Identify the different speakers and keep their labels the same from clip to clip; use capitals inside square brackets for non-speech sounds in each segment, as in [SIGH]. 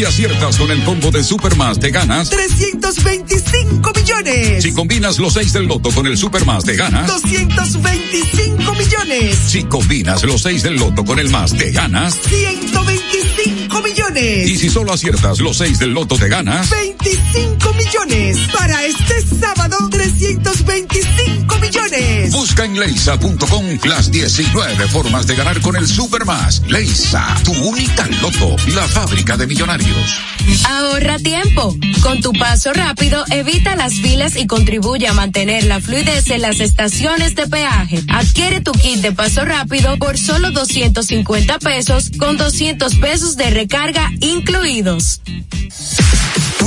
Speaker 1: Si aciertas con el combo de Supermas, te ganas
Speaker 2: 325 millones.
Speaker 1: Si combinas los 6 del loto con el Supermas, te ganas
Speaker 2: 225 millones.
Speaker 1: Si combinas los 6 del loto con el más, te ganas
Speaker 2: 125 millones.
Speaker 1: Y si solo aciertas los 6 del loto, te ganas
Speaker 2: 25 millones. Para este sábado, 325 millones.
Speaker 1: Busca en leisa.com las 19 formas de ganar con el Supermas. Leisa, tu única loto, la fábrica de millonarios.
Speaker 3: Ahorra tiempo. Con tu paso rápido, evita las filas y contribuye a mantener la fluidez en las estaciones de peaje. Adquiere tu kit de paso rápido por solo 250 pesos con 200 pesos de recarga incluidos.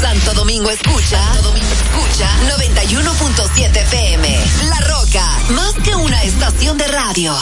Speaker 4: Santo Domingo escucha, escucha 91.7 PM. La Roca, más que una estación de radio.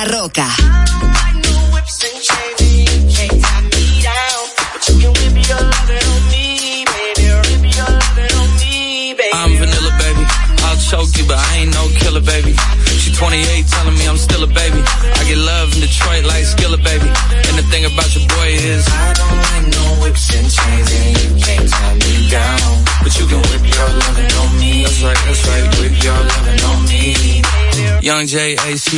Speaker 4: La, Roca.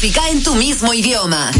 Speaker 5: Música en tu mismo idioma.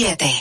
Speaker 5: 91.7.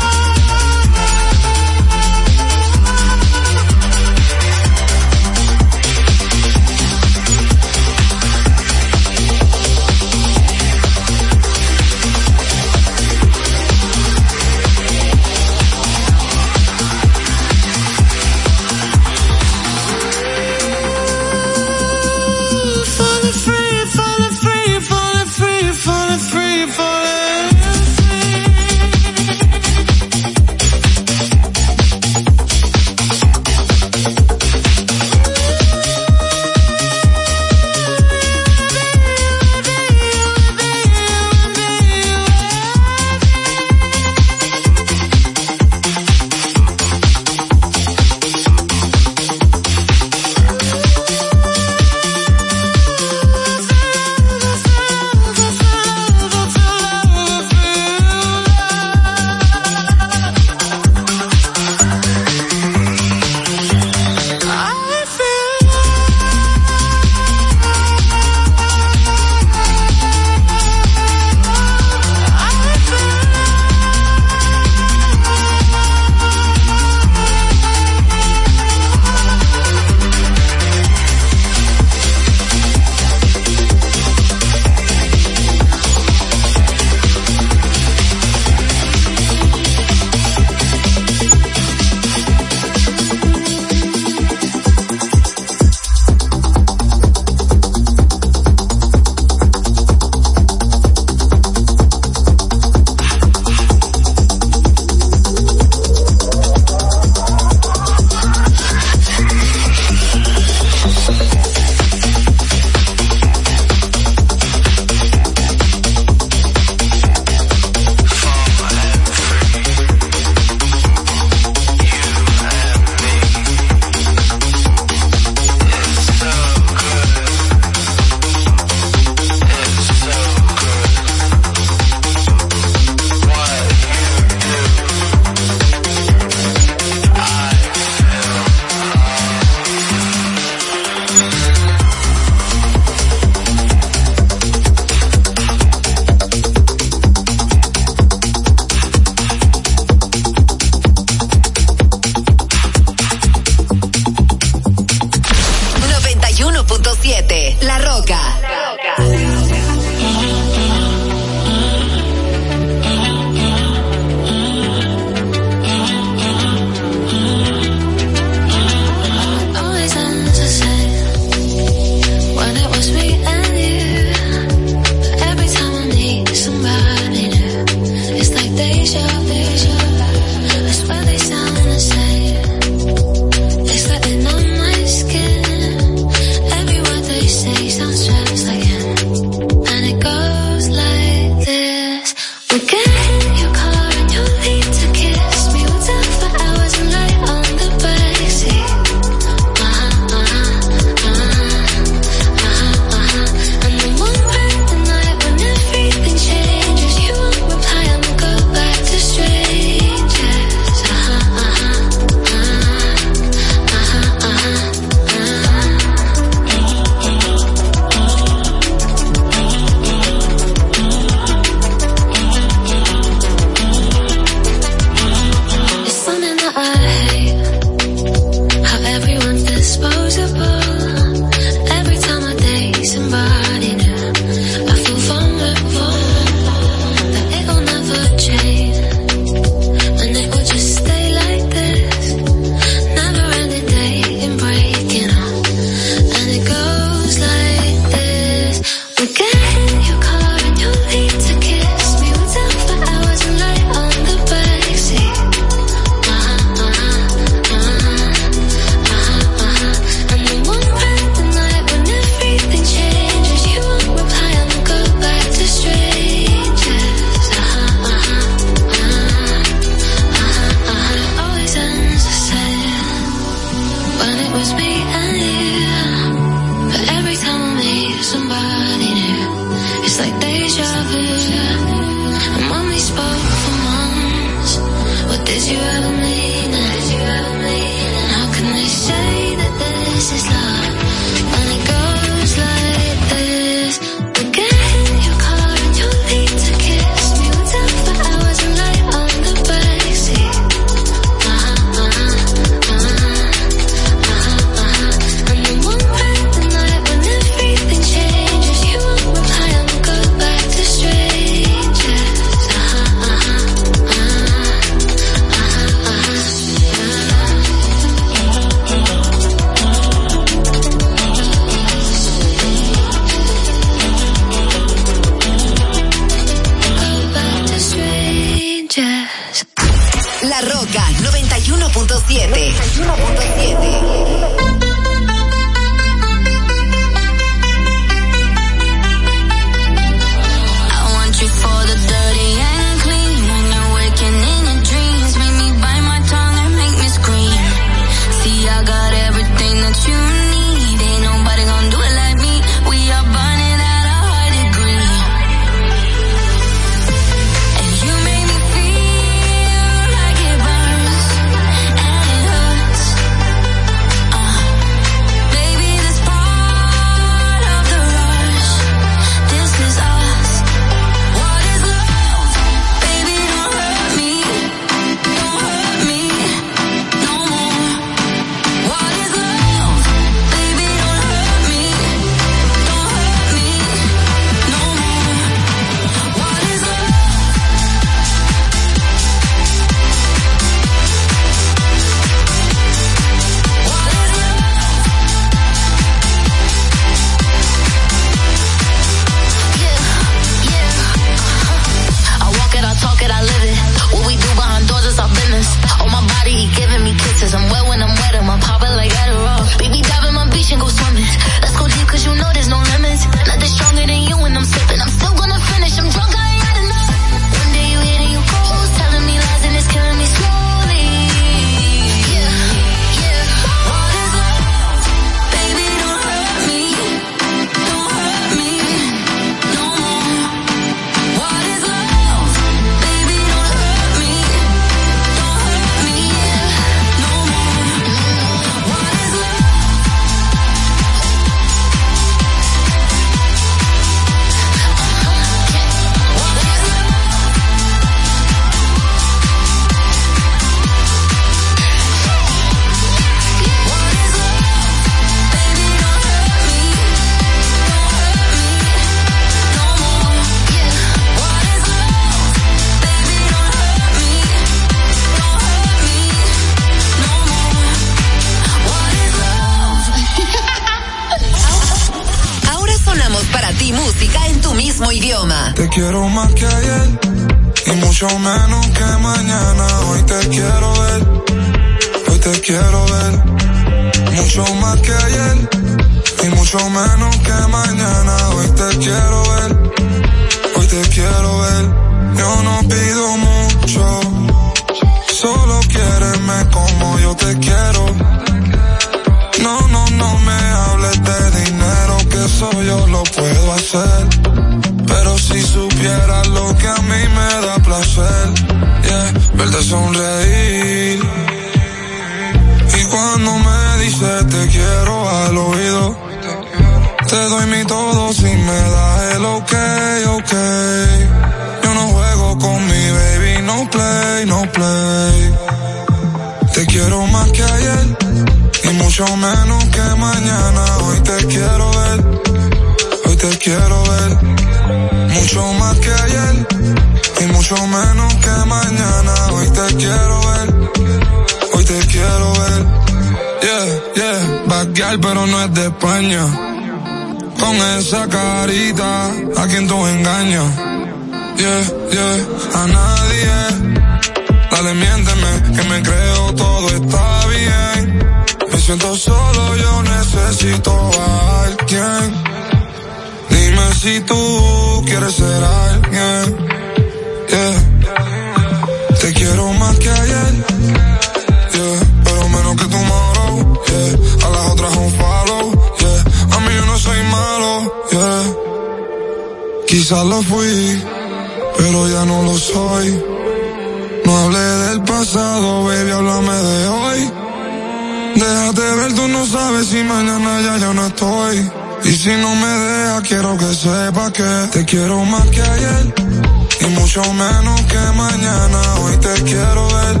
Speaker 6: mañana. Hoy te quiero ver,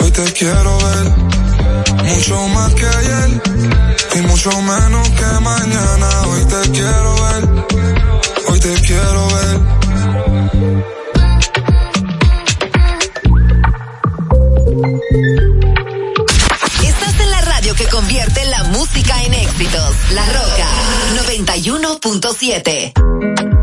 Speaker 6: hoy te quiero ver. Mucho más que ayer y mucho menos que mañana. Hoy te quiero ver, hoy te quiero ver.
Speaker 7: Estás en la radio que convierte la música en éxitos. La Roca 91.7.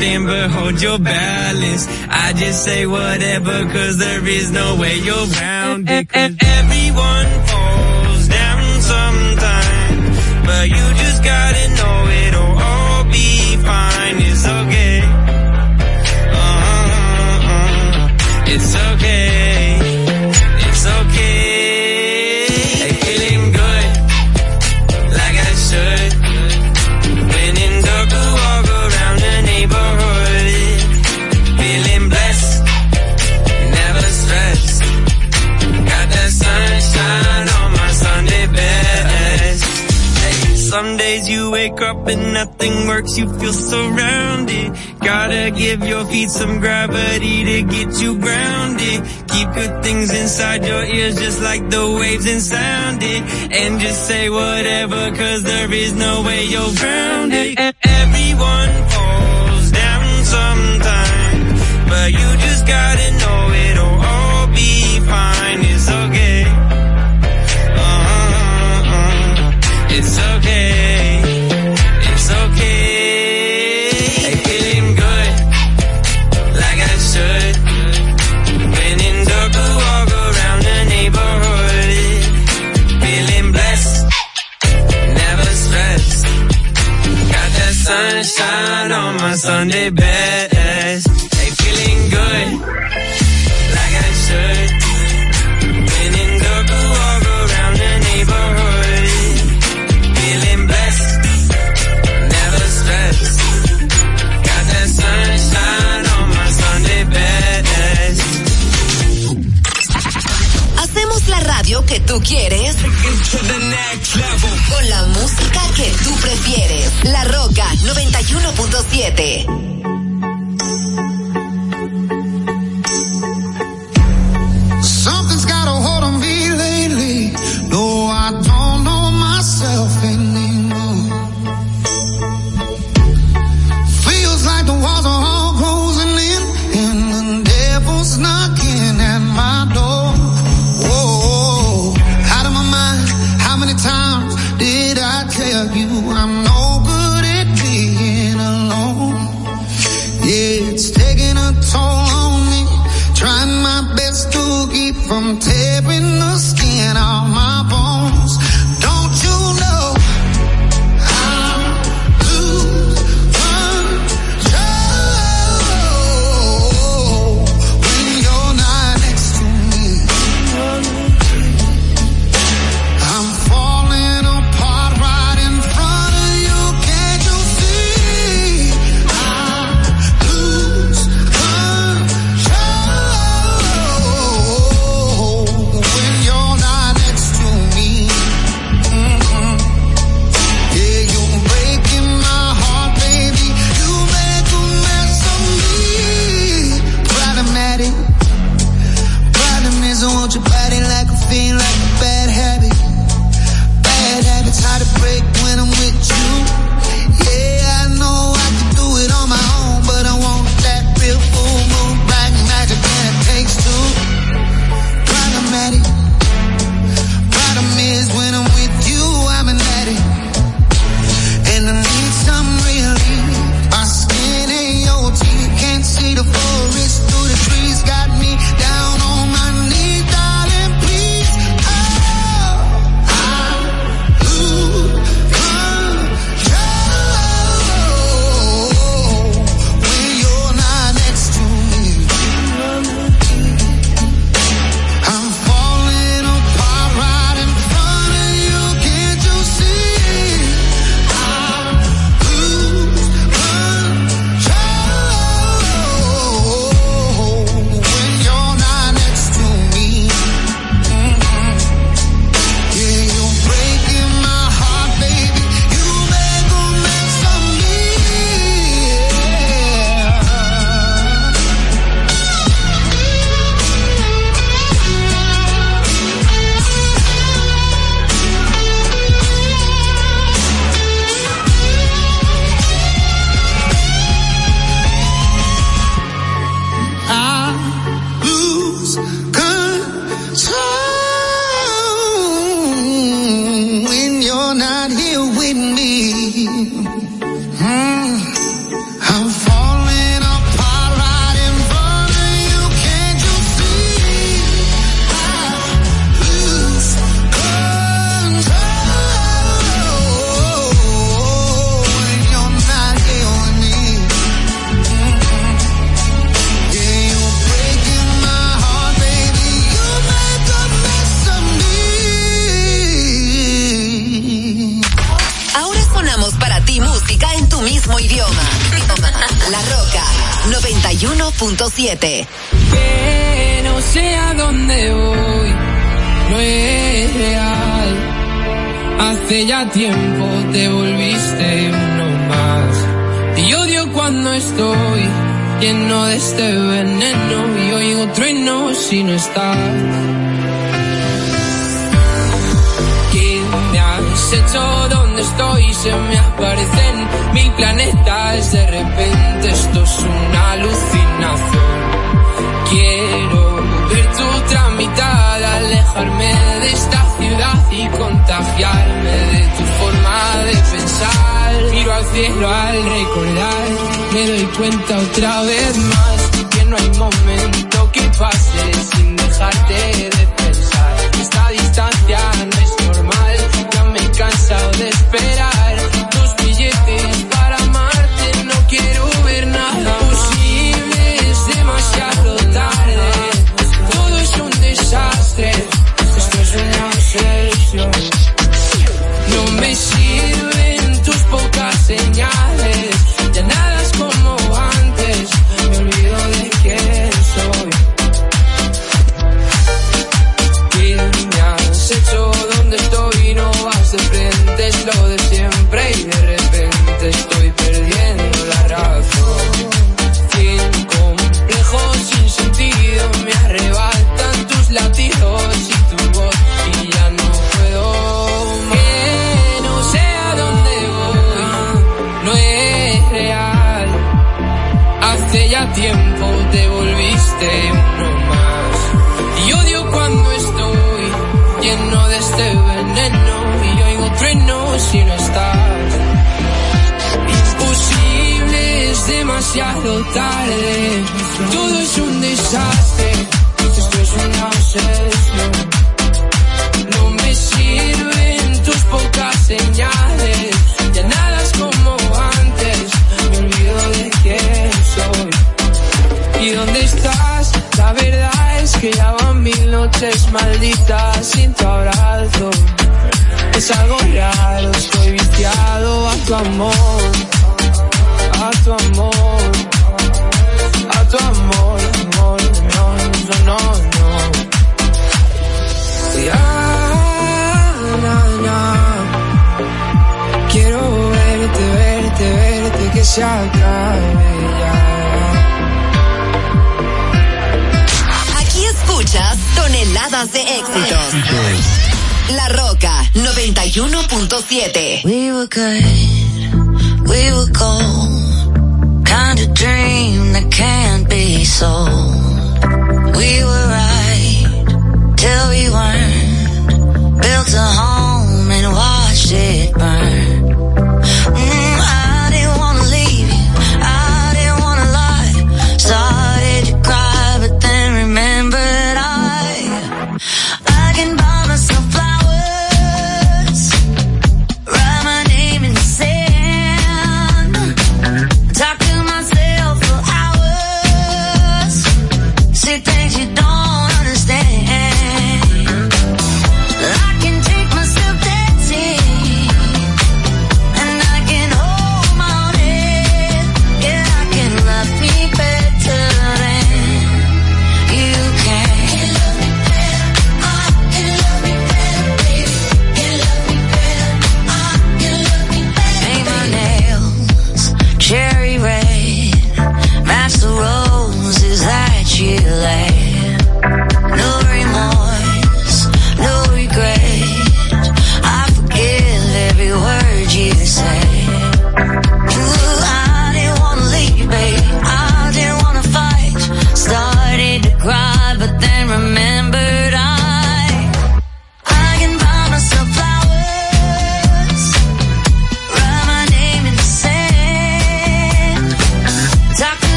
Speaker 8: nothing but
Speaker 9: hold your
Speaker 10: balance. I just say whatever cause there is no way you're round it. you feel surrounded. Gotta give your feet some gravity to get you grounded. Keep good things inside your ears just like the waves and sound it. And just say whatever cause there is no way you're grounded.
Speaker 11: from 10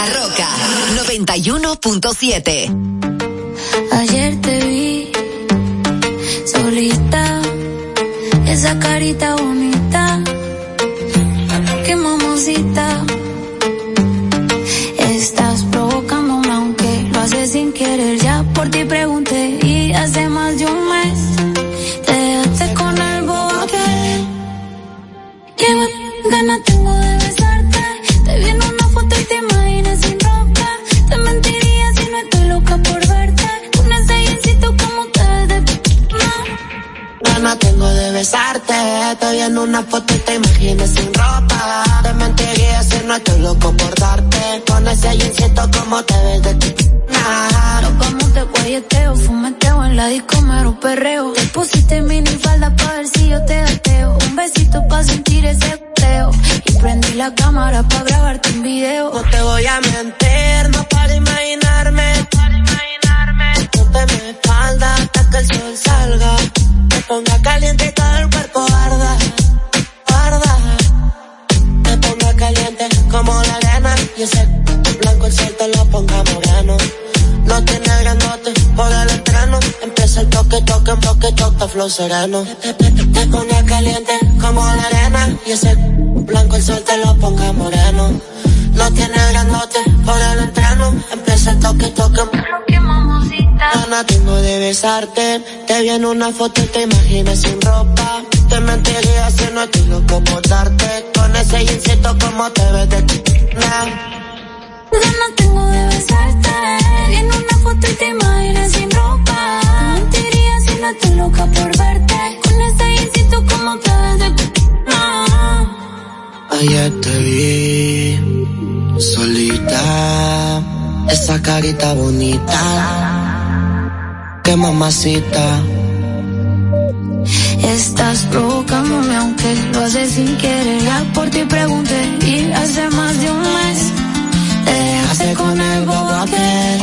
Speaker 5: La Roca
Speaker 12: 91.7.
Speaker 13: Ayer te vi solita, esa carita bonita, qué mamacita. Estás provocándome aunque lo haces sin querer. Ya por ti pregunté Te vi en una foto y te imaginas sin ropa. Te mentiría si no estoy
Speaker 14: loco por darte. Con ese jeansito como te ves de
Speaker 13: Claro, como te guayeteo, fumeteo en la disco, mero perreo. Te pusiste mini falda pa' ver si yo te gateo. Un besito pa' sentir ese goteo. Y prendí la cámara pa' grabarte un video.
Speaker 14: No te voy a mentir, no para imaginarme. Ponte mi espalda hasta que el sol salga. Me ponga caliente y Y ese blanco el sol te lo ponga moreno. No tiene grandote por el entreno. Empieza el toque, toque, toque, toque, flow sereno. Te, te, te, te pone caliente como la arena. Y ese blanco el sol te lo ponga moreno. No tiene grandote por el entreno. Empieza el toque, toque. Gana tengo de besarte. Te vi en una foto y te imaginas sin ropa. Te mentiría si no estoy loco por darte. Con ese jeansito como te ves de nah.
Speaker 13: Ganas tengo de besarte. En una foto y te imaginas sin ropa. Mentiría si no estoy loca por verte. Con ese jeansito como te ves de
Speaker 14: Ayer te vi solita, esa carita bonita, qué mamacita.
Speaker 13: Estás provocándome aunque lo haces sin querer. Ya por ti pregunté y hace más de un mes te dejaste con el bobo aquel.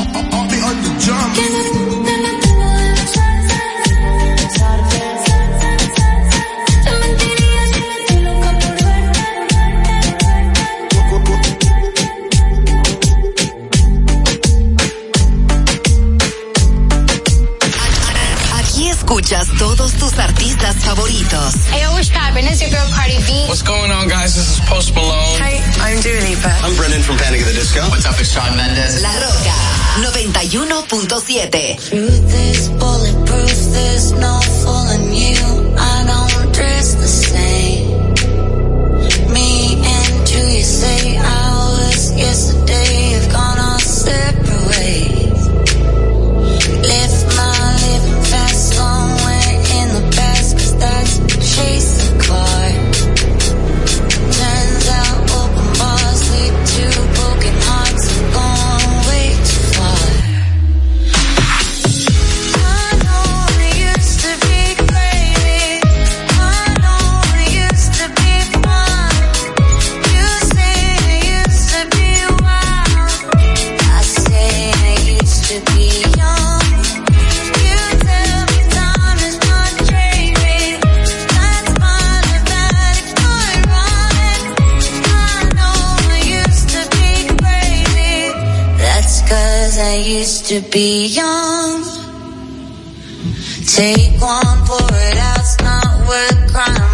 Speaker 13: Baby. What's poppin'? It's your girl Cardi
Speaker 3: B.
Speaker 15: What's going on, guys? This is Post Malone.
Speaker 3: Hey, I'm Dua Lipa.
Speaker 16: I'm Brendan from Panic at the Disco. What's up, it's Sean Mendes.
Speaker 5: La Roca 91.7.
Speaker 4: Truth is bulletproof, there's no fooling you. I don't dress the same. Me and you, you say hours yesterday I used to be young. Take one, pour it out, it's not worth crying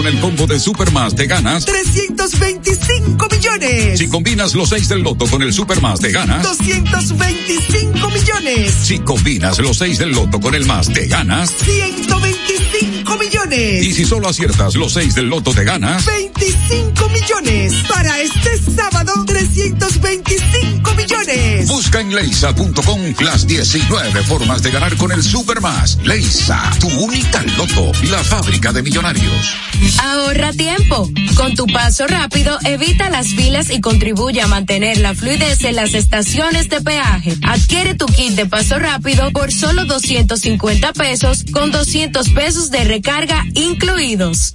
Speaker 1: con el combo de Supermas, te ganas.
Speaker 2: 325 millones.
Speaker 1: Si combinas los 6 del loto con el Supermas, te ganas.
Speaker 2: 225 millones.
Speaker 1: Si combinas los 6 del loto con el más, te ganas.
Speaker 2: 125 millones.
Speaker 1: Y si solo aciertas los 6 del loto, te ganas.
Speaker 2: 25 millones. Para este sábado, 325 millones.
Speaker 1: Busca en leisa.com las 19 formas de ganar con el Supermas. Leisa, tu única loto, la fábrica de millonarios.
Speaker 3: Ahorra tiempo. Con tu paso rápido, evita las filas y contribuye a mantener la fluidez en las estaciones de peaje. Adquiere tu kit de paso rápido por solo 250 pesos con 200 pesos de recarga incluidos.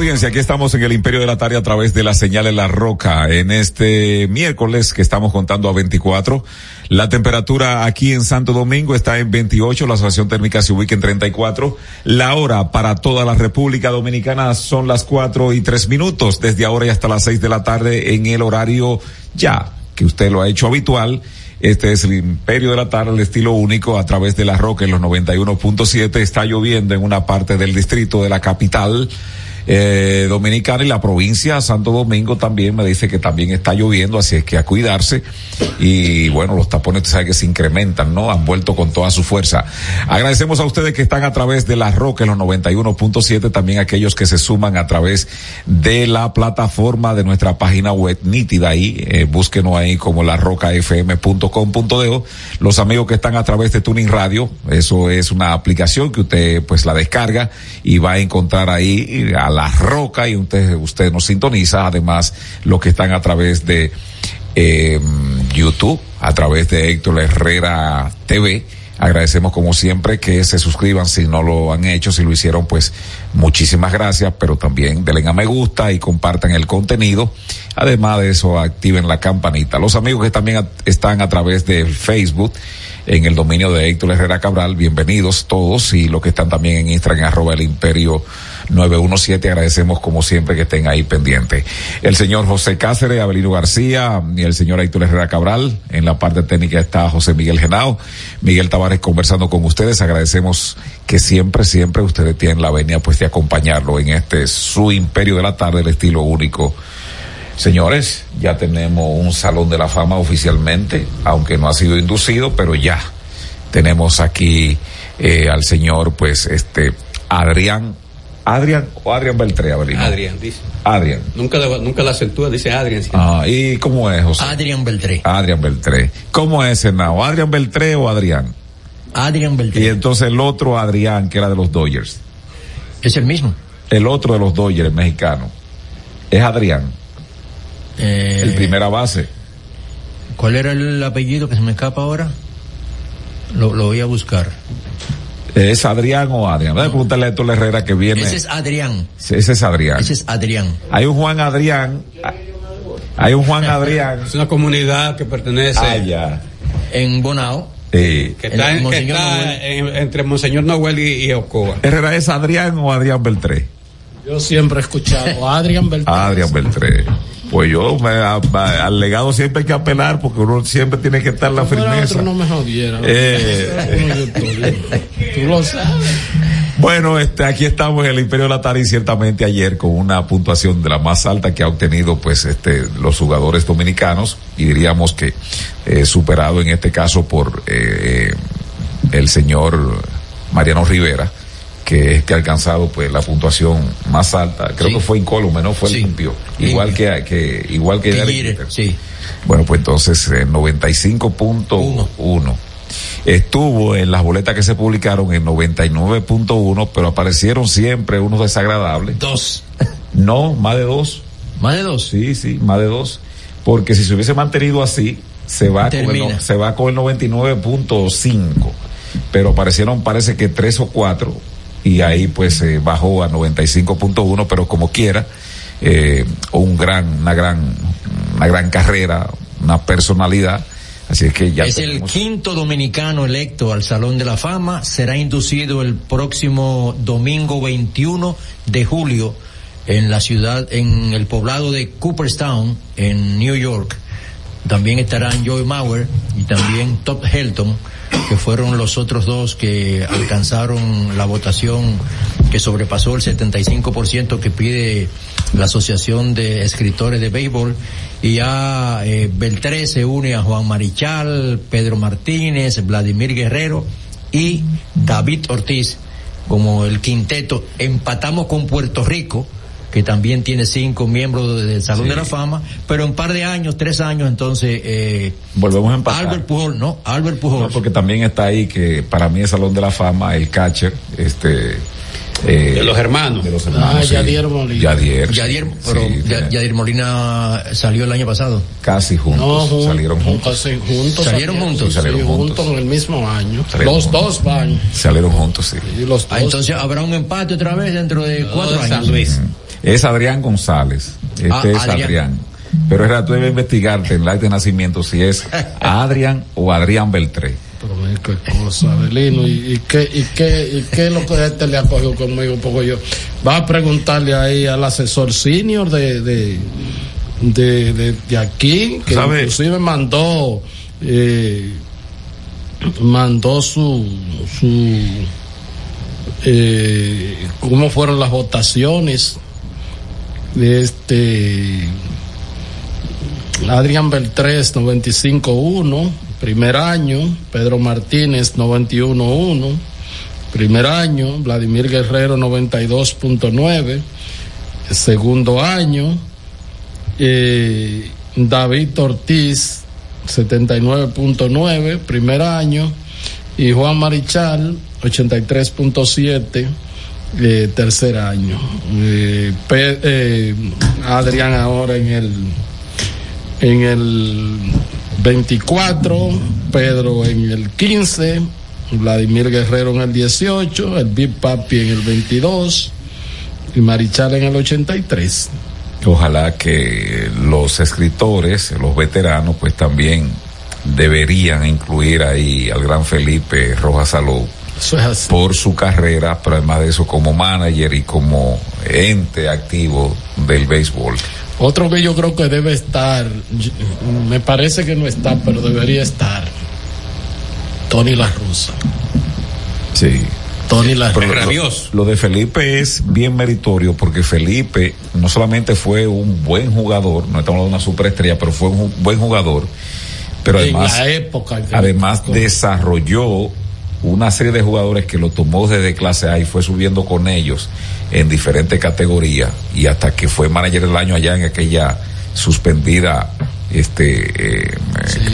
Speaker 17: Audiencia, aquí estamos en el Imperio de la Tarde a través de la señal de la roca. En este miércoles que estamos contando a 24, la temperatura aquí en Santo Domingo está en 28, la sensación térmica se ubica en 34. La hora para toda la República Dominicana son las 4 y 3 minutos, desde ahora y hasta las 6 de la tarde en el horario ya, que usted lo ha hecho habitual. Este es el Imperio de la Tarde, el estilo único a través de la roca en los 91.7. Está lloviendo en una parte del distrito de la capital eh, dominicana y la provincia Santo Domingo también me dice que también está lloviendo, así es que a cuidarse y bueno, los tapones sabe que se incrementan, ¿no? Han vuelto con toda su fuerza. Agradecemos a ustedes que están a través de la Roca en los 91.7, también aquellos que se suman a través de la plataforma de nuestra página web nítida ahí, eh, búsquenos ahí como la los amigos que están a través de Tuning Radio, eso es una aplicación que usted pues la descarga y va a encontrar ahí a la roca y usted, usted nos sintoniza, además los que están a través de eh, YouTube, a través de Héctor Herrera TV. Agradecemos como siempre que se suscriban si no lo han hecho, si lo hicieron pues muchísimas gracias, pero también denle a me gusta y compartan el contenido. Además de eso, activen la campanita. Los amigos que también están a través de Facebook, en el dominio de Héctor Herrera Cabral, bienvenidos todos y los que están también en Instagram, arroba el imperio 917, agradecemos como siempre que estén ahí pendientes. El señor José Cáceres, Abelino García y el señor Héctor Herrera Cabral, en la parte técnica está José Miguel Genao, Miguel Tavares conversando con ustedes, agradecemos que siempre, siempre ustedes tienen la venia pues de acompañarlo en este su imperio de la tarde, el estilo único. Señores, ya tenemos un salón de la fama oficialmente, aunque no ha sido inducido, pero ya tenemos aquí eh, al señor, pues, este, Adrián, Adrián o Adrián Beltré, Avelino.
Speaker 18: Adrián, dice.
Speaker 17: Adrián.
Speaker 18: Nunca, la- nunca la acentúa, dice Adrián.
Speaker 17: Ah, ¿y cómo es, José?
Speaker 19: Adrián Beltré.
Speaker 17: Adrián Beltré. ¿Cómo es, Senado? ¿Adrián Beltré o Adrián?
Speaker 19: Adrián Beltré.
Speaker 17: Y entonces el otro Adrián, que era de los Dodgers.
Speaker 19: Es el mismo.
Speaker 17: El otro de los Dodgers, el mexicano. Es Adrián,
Speaker 19: Eh,
Speaker 17: el primera base.
Speaker 19: ¿Cuál era el apellido que se me escapa ahora? Lo, lo voy a buscar.
Speaker 17: ¿Es Adrián o Adrián? Voy a preguntarle a Héctor Herrera que viene.
Speaker 19: Ese es Adrián.
Speaker 17: Ese es Adrián.
Speaker 19: Ese es Adrián.
Speaker 17: Hay un Juan Adrián. Hay un Juan Adrián.
Speaker 18: Es una comunidad que pertenece.
Speaker 17: Ah, ya.
Speaker 19: En Bonao.
Speaker 17: Sí.
Speaker 18: Que está, que en- entre Monseñor Noel y, y Ocoa.
Speaker 17: Herrera es Adrián o Adrián Beltré.
Speaker 20: Yo siempre he escuchado a Adrián [LAUGHS] Beltrán.
Speaker 17: Adrián Beltré. Pues yo me, a- a- al legado siempre hay que apelar porque uno siempre tiene que estar la firmeza.
Speaker 20: no me jodiera.
Speaker 17: Eh.
Speaker 20: Tú lo sabes.
Speaker 17: Bueno, este, aquí estamos en el Imperio de la ciertamente ayer con una puntuación de la más alta que ha obtenido, pues, este, los jugadores dominicanos y diríamos que eh, superado en este caso por eh, el señor Mariano Rivera, que es que ha alcanzado, pues, la puntuación más alta. Creo que fue incólume, ¿no? Fue limpio. Igual que, que, igual que
Speaker 19: sí.
Speaker 17: Bueno, pues entonces eh, 95.1. Estuvo en las boletas que se publicaron en 99.1, pero aparecieron siempre unos desagradables.
Speaker 19: Dos.
Speaker 17: No, más de dos.
Speaker 19: ¿Más de dos?
Speaker 17: Sí, sí, más de dos. Porque si se hubiese mantenido así, se va, con el,
Speaker 19: Termina.
Speaker 17: se va con el 99.5. Pero aparecieron, parece que tres o cuatro, y ahí pues se bajó a 95.1, pero como quiera, eh, un gran, una gran, una gran carrera, una personalidad. Así es que ya
Speaker 19: es el quinto dominicano electo al Salón de la Fama. Será inducido el próximo domingo 21 de julio en la ciudad, en el poblado de Cooperstown, en New York. también estarán Joey Mauer y también Top Helton, que fueron los otros dos que alcanzaron la votación que sobrepasó el 75% que pide la Asociación de Escritores de Béisbol. Y ya eh, Beltré se une a Juan Marichal, Pedro Martínez, Vladimir Guerrero y David Ortiz como el quinteto. Empatamos con Puerto Rico, que también tiene cinco miembros del Salón de la Fama, pero en un par de años, tres años, entonces, eh,
Speaker 17: Volvemos a empatar.
Speaker 19: Albert Pujol, no, Albert Pujol.
Speaker 17: No, porque también está ahí que para mí es Salón de la Fama, el catcher, este... eh,
Speaker 18: De los hermanos.
Speaker 17: De los hermanos.
Speaker 20: Ah,
Speaker 17: sí.
Speaker 20: Yadier Molina.
Speaker 17: Yadier.
Speaker 19: Yadier, pero
Speaker 17: sí,
Speaker 19: Ya- Yadier Molina salió el año pasado.
Speaker 17: Casi juntos.
Speaker 20: No, jun-
Speaker 17: salieron juntos.
Speaker 20: casi juntos.
Speaker 19: ¿Salieron juntos?
Speaker 17: Sí, salieron
Speaker 20: Sí,
Speaker 17: juntos.
Speaker 20: juntos en el mismo año.
Speaker 17: Salieron
Speaker 20: los
Speaker 17: juntos.
Speaker 20: dos van.
Speaker 17: Salieron juntos, sí.
Speaker 20: Y los dos.
Speaker 19: Ah, entonces habrá un empate otra vez dentro de cuatro
Speaker 18: de San
Speaker 19: años.
Speaker 18: Luis.
Speaker 17: Es Adrián González. Este
Speaker 19: Ah,
Speaker 17: es
Speaker 19: Adrián.
Speaker 17: Adrián. Pero era tú debes investigarte en la de nacimiento si es Adrián o Adrián Beltré.
Speaker 20: Pero qué cosa, Adelino. ¿Y, y qué, y, qué, ¿Y qué es lo que este le ha cogido conmigo? Un poco yo. Va a preguntarle ahí al asesor senior de, de, de, de, de aquí, que
Speaker 17: ¿Sabe?
Speaker 20: inclusive mandó, eh, mandó su, su, eh, cómo fueron las votaciones. Este, Adrián Beltrés 95-1, primer año, Pedro Martínez 91-1, primer año, Vladimir Guerrero 92.9, segundo año, eh, David Ortiz 79.9, primer año, y Juan Marichal 83.7, eh, tercer año. Eh, eh, Adrián ahora en el en el 24, Pedro en el 15, Vladimir Guerrero en el 18, el Big Papi en el 22 y Marichal en el 83.
Speaker 17: Ojalá que los escritores, los veteranos, pues también deberían incluir ahí al gran Felipe Rojas
Speaker 20: es
Speaker 17: por su carrera, pero además de eso como manager y como ente activo del béisbol.
Speaker 20: Otro que yo creo que debe estar, me parece que no está, pero debería estar, Tony La Russa.
Speaker 17: Sí.
Speaker 20: Tony La
Speaker 17: Pero lo, lo de Felipe es bien meritorio porque Felipe no solamente fue un buen jugador, no estamos hablando de una superestrella, pero fue un buen jugador, pero
Speaker 20: en
Speaker 17: además,
Speaker 20: la época.
Speaker 17: además desarrolló una serie de jugadores que lo tomó desde clase A y fue subiendo con ellos en diferentes categorías y hasta que fue manager del año allá en aquella suspendida este eh,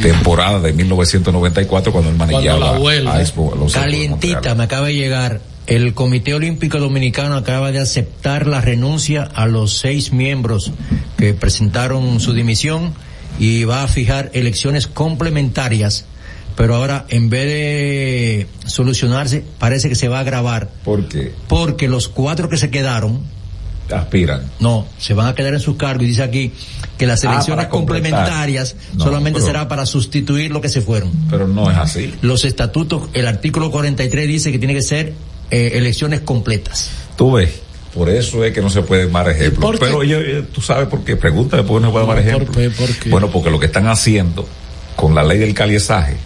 Speaker 17: temporada de 1994 cuando él manejaba a Expo-
Speaker 19: Calientita, me acaba de llegar. El Comité Olímpico Dominicano acaba de aceptar la renuncia a los seis miembros que presentaron su dimisión y va a fijar elecciones complementarias. Pero ahora, en vez de solucionarse, parece que se va a agravar.
Speaker 17: ¿Por qué?
Speaker 19: Porque los cuatro que se quedaron,
Speaker 17: Aspiran.
Speaker 19: no, se van a quedar en sus cargos y dice aquí que las
Speaker 17: Ah,
Speaker 19: elecciones complementarias
Speaker 17: No,
Speaker 19: solamente
Speaker 17: pero-
Speaker 19: será para sustituir lo que se fueron.
Speaker 17: Pero no es así.
Speaker 19: Los estatutos, el artículo 43 dice que tiene que ser eh, elecciones completas.
Speaker 17: Tú ves, por eso es que no se puede dar ejemplo.
Speaker 19: por qué?
Speaker 17: Pero yo, yo- tú sabes por qué, pregúntame por qué no se puede dar ejemplo. Bueno, porque lo que están haciendo con la ley del caliesaje,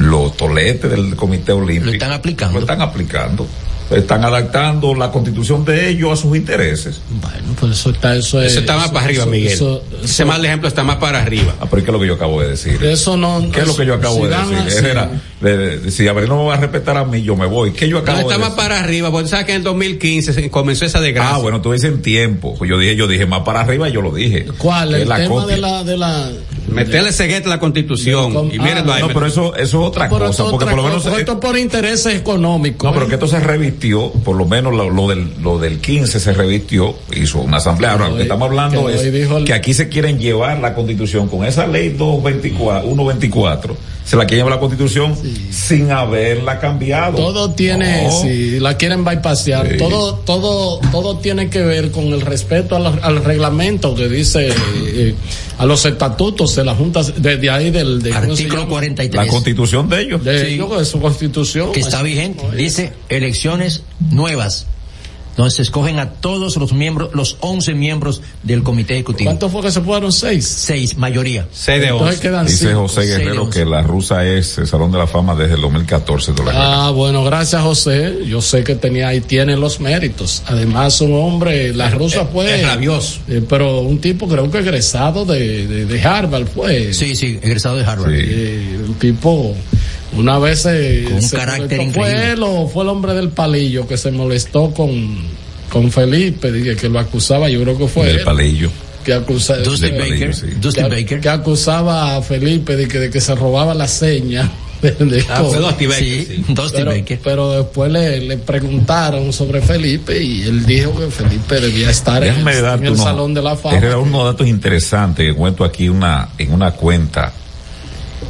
Speaker 17: los toletes del Comité Olímpico. Lo
Speaker 19: están aplicando.
Speaker 17: Lo están aplicando. Están adaptando la constitución de ellos a sus intereses.
Speaker 20: Bueno, pues eso está, eso es.
Speaker 18: Eso está más
Speaker 20: eso-
Speaker 18: para arriba,
Speaker 20: eso-
Speaker 18: Miguel.
Speaker 20: eso-
Speaker 18: Ese mal ejemplo está más para arriba.
Speaker 17: Ah, pero ¿qué es lo que yo acabo de decir?
Speaker 20: Eso no.
Speaker 17: ¿Qué es lo que yo acabo
Speaker 20: si
Speaker 17: de decir?
Speaker 20: así-
Speaker 17: de- de- si Abril no me va a respetar a mí, yo me voy. ¿Qué yo
Speaker 18: No,
Speaker 17: acabo
Speaker 18: está
Speaker 17: de
Speaker 18: más
Speaker 17: decir?
Speaker 18: para arriba, porque sabes que en 2015 se comenzó esa desgracia.
Speaker 17: Ah, bueno, tú dices en tiempo. Pues yo dije, yo dije más para arriba y yo lo dije.
Speaker 20: ¿Cuál?
Speaker 17: Es
Speaker 20: El
Speaker 17: la
Speaker 20: tema
Speaker 17: copia.
Speaker 20: de la, de la.
Speaker 18: Meterle ceguete a la constitución.
Speaker 20: Com-
Speaker 18: y
Speaker 20: ah,
Speaker 18: mírenlo ahí.
Speaker 17: No, pero eso, eso es otra
Speaker 20: Pero
Speaker 17: cosa, porque
Speaker 20: otra
Speaker 17: por lo menos...
Speaker 20: esto por intereses económicos.
Speaker 17: no, pero que esto se revistió, por lo menos lo, lo del, lo del 15 se revistió, hizo una asamblea. Ahora, lo que estamos hablando
Speaker 20: que
Speaker 17: es que aquí se quieren llevar la constitución con esa ley 224, 124, se la quieren llevar la constitución sin haberla cambiado.
Speaker 20: Todo tiene,
Speaker 17: No.
Speaker 20: si la quieren bypassear,
Speaker 17: Sí.
Speaker 20: todo, todo, todo tiene que ver con el respeto al, al reglamento que dice, eh, a los estatutos de la Junta, desde ahí del, de, ¿cómo se
Speaker 19: Artículo
Speaker 20: llama?
Speaker 19: 43.
Speaker 17: La constitución de ellos.
Speaker 20: De,
Speaker 19: Sí.
Speaker 20: su constitución.
Speaker 19: que está
Speaker 20: Así-
Speaker 19: vigente. Dice elecciones nuevas. Entonces se escogen a todos los miembros, los 11 miembros del comité ejecutivo.
Speaker 20: ¿Cuántos fue que se fueron? ¿Seis?
Speaker 19: Seis, mayoría.
Speaker 18: Seis de
Speaker 20: Entonces
Speaker 18: once.
Speaker 20: quedan
Speaker 17: Dice
Speaker 20: cinco.
Speaker 17: José Guerrero que la rusa es el Salón de la Fama desde el 2014 de la
Speaker 20: Ah, bueno, gracias José. Yo sé que tenía y tiene los méritos. Además, un hombre, la rusa fue.
Speaker 18: es rabioso.
Speaker 20: eh, pero un tipo, creo que egresado de, de, de Harvard fue.
Speaker 19: Sí, sí, egresado de Harvard.
Speaker 20: Eh, un tipo, una vez eh,
Speaker 19: Con un
Speaker 20: se
Speaker 19: carácter
Speaker 20: molestó.
Speaker 19: increíble.
Speaker 20: Fue él o fue el hombre del palillo que se molestó con, con Felipe, dije, que lo acusaba, yo creo que fue
Speaker 17: Del
Speaker 20: él.
Speaker 17: palillo.
Speaker 20: Que acusa,
Speaker 19: Dusty
Speaker 20: que-
Speaker 19: Baker.
Speaker 17: sí.
Speaker 20: Que,
Speaker 19: Baker.
Speaker 20: que acusaba a Felipe de que, de que se robaba la seña. [LAUGHS] de- de
Speaker 18: Ah, Dusty Baker,
Speaker 19: Sí,
Speaker 18: sí.
Speaker 19: Dusty
Speaker 20: pero,
Speaker 19: Baker.
Speaker 20: pero después le, le preguntaron sobre Felipe y él dijo que Felipe debía estar en,
Speaker 17: Déjame
Speaker 20: el- en Salón de la Fama.
Speaker 17: Herrera, unos datos interesantes que cuento aquí una, en una cuenta,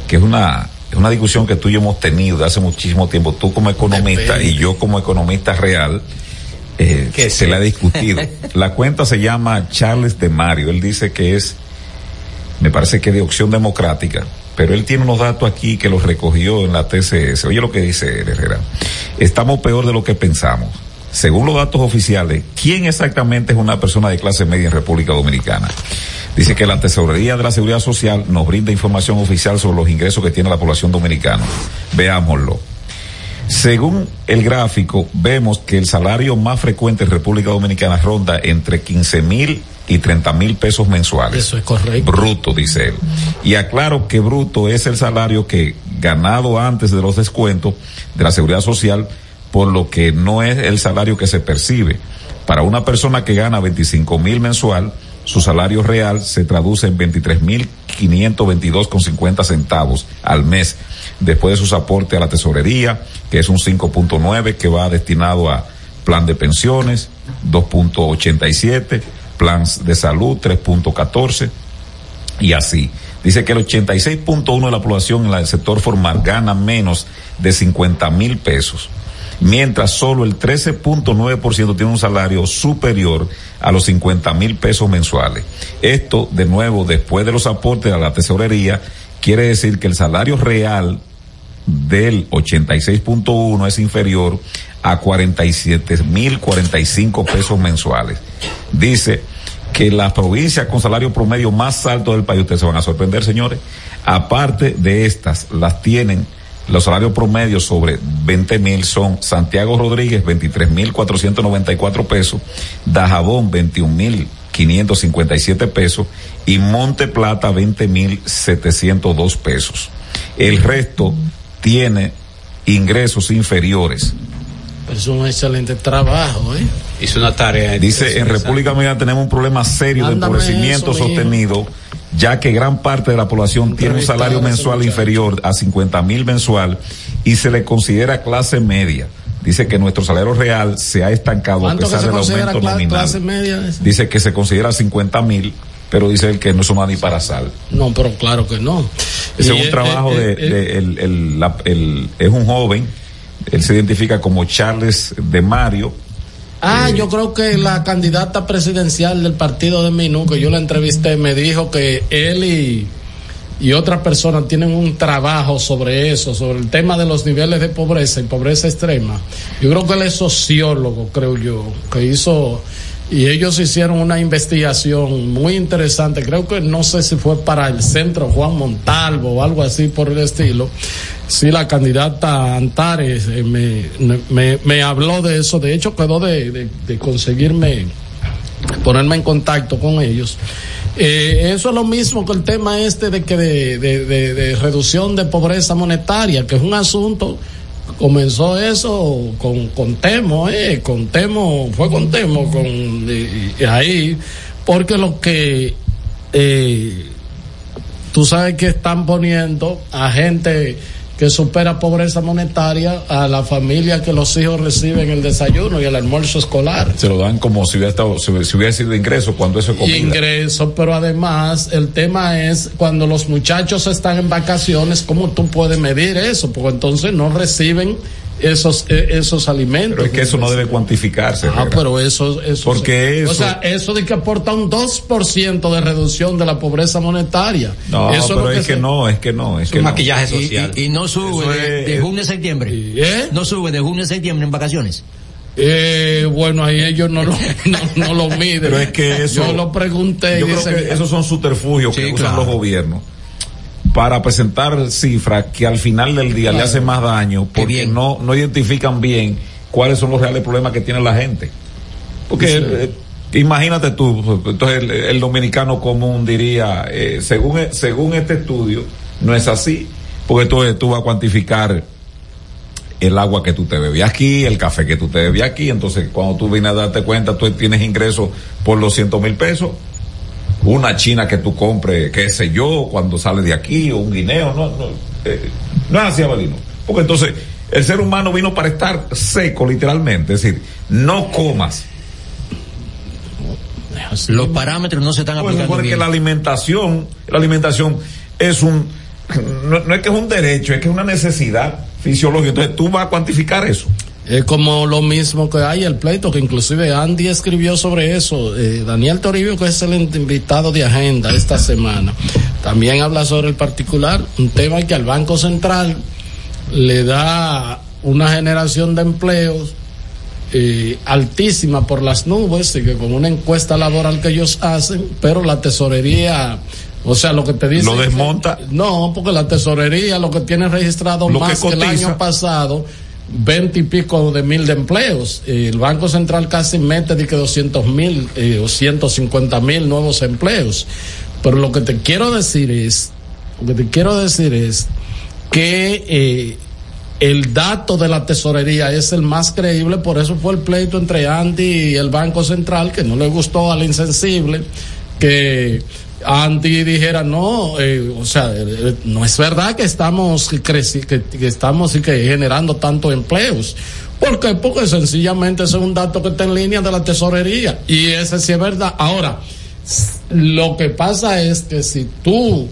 Speaker 17: que es una, es una discusión que tú y yo hemos tenido de hace muchísimo tiempo, tú como economista
Speaker 20: Depende.
Speaker 17: y yo como economista real, eh,
Speaker 18: Que
Speaker 17: se
Speaker 18: sí.
Speaker 17: la ha discutido. [LAUGHS] la cuenta se llama Charles de Mario, él dice que es, me parece que de opción democrática, pero él tiene unos datos aquí que los recogió en la TCS. Oye lo que dice Herrera. Estamos peor de lo que pensamos. Según los datos oficiales, ¿quién exactamente es una persona de clase media en República Dominicana? Dice que la Tesorería de la Seguridad Social nos brinda información oficial sobre los ingresos que tiene la población dominicana. Veámoslo. Según el gráfico, vemos que el salario más frecuente en República Dominicana ronda entre 15 mil y 30 mil pesos mensuales.
Speaker 20: Eso es correcto.
Speaker 17: Bruto, dice él. Y aclaro que bruto es el salario que ganado antes de los descuentos de la seguridad social, por lo que no es el salario que se percibe. Para una persona que gana 25 mil mensual, su salario real se traduce en 23 mil 522 con 50 centavos al mes, después de sus aportes a la tesorería, que es un 5.9 que va destinado a plan de pensiones, 2.87, plan de salud, 3.14 y así. Dice que el 86.1 de la población en el sector formal gana menos de 50 mil pesos, mientras solo el 13.9% tiene un salario superior a los 50 mil pesos mensuales. Esto, de nuevo, después de los aportes a la tesorería, quiere decir que el salario real del 86.1 es inferior a 47 mil 45 pesos mensuales. Dice que las provincias con salario promedio más alto del país, ustedes se van a sorprender, señores, aparte de estas, las tienen los salarios promedios sobre 20 mil son Santiago Rodríguez 23 mil 494 pesos, Dajabón 21 mil 557 pesos y Monte Plata 20 mil 702 pesos. El resto tiene ingresos inferiores.
Speaker 20: Pero es un excelente trabajo, ¿eh?
Speaker 18: Hizo una tarea.
Speaker 17: Dice, en República Dominicana tenemos un problema serio de empobrecimiento
Speaker 20: eso, mijo.
Speaker 17: Ya que gran parte de la población tiene un salario mensual inferior a 50 mil mensual y se le considera clase media. Dice que nuestro salario real se ha estancado a
Speaker 20: ¿Cuánto que
Speaker 17: pesar del aumento
Speaker 20: cla-
Speaker 17: nominal.
Speaker 20: clase media?
Speaker 17: Dice que se considera 50 mil, pero dice él que no es una ni para sal.
Speaker 20: No, pero claro que no.
Speaker 17: Ese
Speaker 20: Y,
Speaker 17: es un trabajo de, de- el, el- la- el- es un joven, él se identifica como Charles de Mario,
Speaker 20: Ah, yo creo que la candidata presidencial del partido de Minú, que yo la entrevisté, me dijo que él y, y otras personas tienen un trabajo sobre eso, sobre el tema de los niveles de pobreza y pobreza extrema. Yo creo que él es sociólogo, creo yo, que hizo, y ellos hicieron una investigación muy interesante, creo que no sé si fue para el centro Juan Montalvo o algo así por el estilo. Sí, la candidata Antares eh, me, me, me habló de eso, de hecho quedó de, de, conseguirme ponerme en contacto con ellos. Eh, eso es lo mismo que el tema este de que de, de reducción de pobreza monetaria, que es un asunto, comenzó eso con, con Temo, eh, con Temo, fue con Temo, con ahí, porque lo que eh, tú sabes que están poniendo a gente que supera pobreza monetaria a la familia que los hijos reciben el desayuno y el almuerzo escolar.
Speaker 17: se lo dan como si hubiera, estado, si hubiera- si hubiera sido ingreso cuando eso es comida.
Speaker 20: ingresos, pero además el tema es cuando los muchachos están en vacaciones, ¿cómo tú puedes medir eso? Porque entonces no reciben esos eh, esos alimentos.
Speaker 17: Pero es que eso no debe cuantificarse.
Speaker 20: Ah,
Speaker 17: Herrera.
Speaker 20: pero eso, eso
Speaker 17: Porque
Speaker 20: O
Speaker 17: eso-
Speaker 20: sea, eso de que aporta un 2% de reducción de la pobreza monetaria.
Speaker 17: No,
Speaker 20: eso
Speaker 17: pero
Speaker 20: lo
Speaker 17: es que, no, es que no, es que
Speaker 18: un
Speaker 17: no.
Speaker 18: maquillaje social.
Speaker 19: Y, y no sube de,
Speaker 17: es-
Speaker 19: de junio a septiembre.
Speaker 20: ¿Eh?
Speaker 19: No sube de junio a septiembre en vacaciones.
Speaker 20: Eh, bueno, ahí ellos no lo, [LAUGHS] no, no lo miden.
Speaker 17: Pero es que eso.
Speaker 20: Yo lo pregunté.
Speaker 17: Yo
Speaker 20: y
Speaker 17: creo que esos son subterfugios que usan
Speaker 20: claro.
Speaker 17: los gobiernos para presentar cifras que al final del día le hacen más daño porque no, no identifican bien cuáles son los reales problemas que tiene la gente. Porque
Speaker 20: Sí.
Speaker 17: eh, imagínate tú, entonces el, el dominicano común diría, eh, según, según este estudio, no es así, porque tú, tú vas a cuantificar el agua que tú te bebías aquí, el café que tú te bebías aquí, entonces cuando tú vienes a darte cuenta, tú tienes ingresos por los cientos mil pesos, una china que tú compres, qué sé yo, cuando sales de aquí, o un guineo, no, no, eh, no es así, Avelino. Porque entonces, el ser humano vino para estar seco, literalmente, es decir, no comas.
Speaker 19: Los parámetros no se están
Speaker 17: Pues,
Speaker 19: aplicando
Speaker 17: porque la alimentación, la alimentación es un, no, no es que es un derecho, es que es una necesidad fisiológica. Entonces tú vas a cuantificar eso.
Speaker 20: Es como lo mismo que hay el pleito, que inclusive Andy escribió sobre eso. Eh, Daniel Toribio, que es el invitado de agenda esta semana, también habla sobre el particular, un tema que al Banco Central le da una generación de empleos eh, altísima por las nubes y que con una encuesta laboral que ellos hacen, pero la tesorería, o sea, lo que te dice...
Speaker 17: Lo desmonta.
Speaker 20: No, porque la tesorería lo que tiene registrado
Speaker 17: Lo que
Speaker 20: más que, el año pasado, 20 y pico de mil de empleos. El Banco Central casi mete de que 200 mil eh, o 150 mil nuevos empleos. Pero lo que te quiero decir es, lo que te quiero decir es que eh, el dato de la tesorería es el más creíble, por eso fue el pleito entre Andy y el Banco Central, que no le gustó al insensible, que Andy dijera, no, eh, o sea, eh, no es verdad que estamos, creci- que, estamos que generando tantos empleos. ¿Por qué? Porque sencillamente ese es un dato que está en línea de la tesorería. Y ese sí es verdad. Ahora, lo que pasa es que si tú,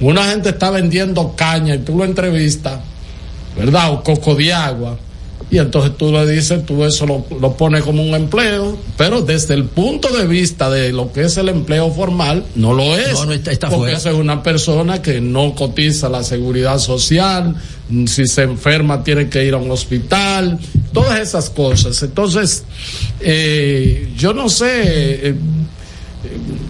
Speaker 20: una gente está vendiendo caña y tú lo entrevistas, ¿verdad? O coco de agua. Y entonces tú le dices, tú eso lo, lo pones como un empleo, pero desde el punto de vista de lo que es el empleo formal, no lo es.
Speaker 19: No, no está- está
Speaker 20: porque
Speaker 19: fuera.
Speaker 20: esa es una persona que no cotiza la seguridad social, si se enferma tiene que ir a un hospital, todas esas cosas. Entonces, eh, yo no sé, eh,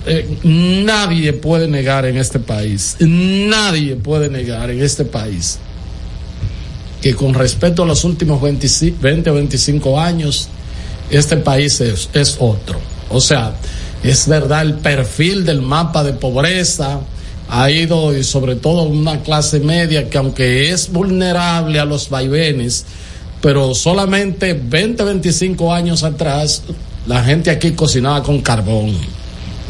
Speaker 20: eh, nadie puede negar en este país, nadie puede negar en este país que con respecto a los últimos 25 20 o 25 años, este país es, es otro. O sea, es verdad, el perfil del mapa de pobreza ha ido, y sobre todo una clase media que aunque es vulnerable a los vaivenes, pero solamente 20, 25 años atrás, la gente aquí cocinaba con carbón.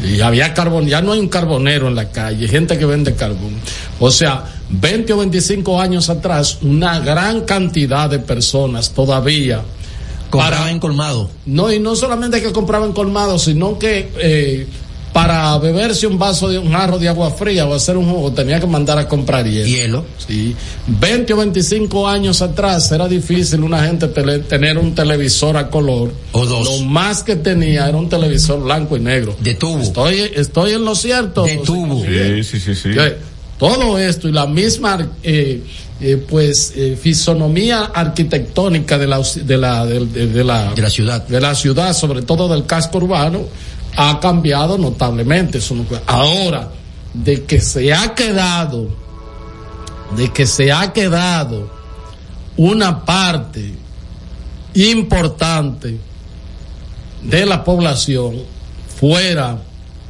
Speaker 20: Y había carbón, ya no hay un carbonero en la calle, gente que vende carbón. O sea, 20 o 25 años atrás, una gran cantidad de personas todavía.
Speaker 19: Compraban colmado.
Speaker 20: No, y no solamente que compraban colmado, sino que eh, para beberse un vaso de un jarro de agua fría o hacer un jugo tenía que mandar a comprar hielo.
Speaker 19: Hielo.
Speaker 20: Sí. 20 o 25 años atrás era difícil una gente tele- tener un televisor a color.
Speaker 19: O dos.
Speaker 20: Lo más que tenía era un televisor blanco y negro.
Speaker 19: De tubo.
Speaker 20: Estoy, estoy en lo cierto.
Speaker 19: De tubo.
Speaker 17: Sí, sí, sí, sí.
Speaker 20: Que todo esto y la misma eh, eh, pues eh, fisonomía arquitectónica de la de la de, de- de la
Speaker 19: De la ciudad.
Speaker 20: de la ciudad sobre todo del casco urbano ha cambiado notablemente eso no- ahora de que se ha quedado de que se ha quedado una parte importante de la población fuera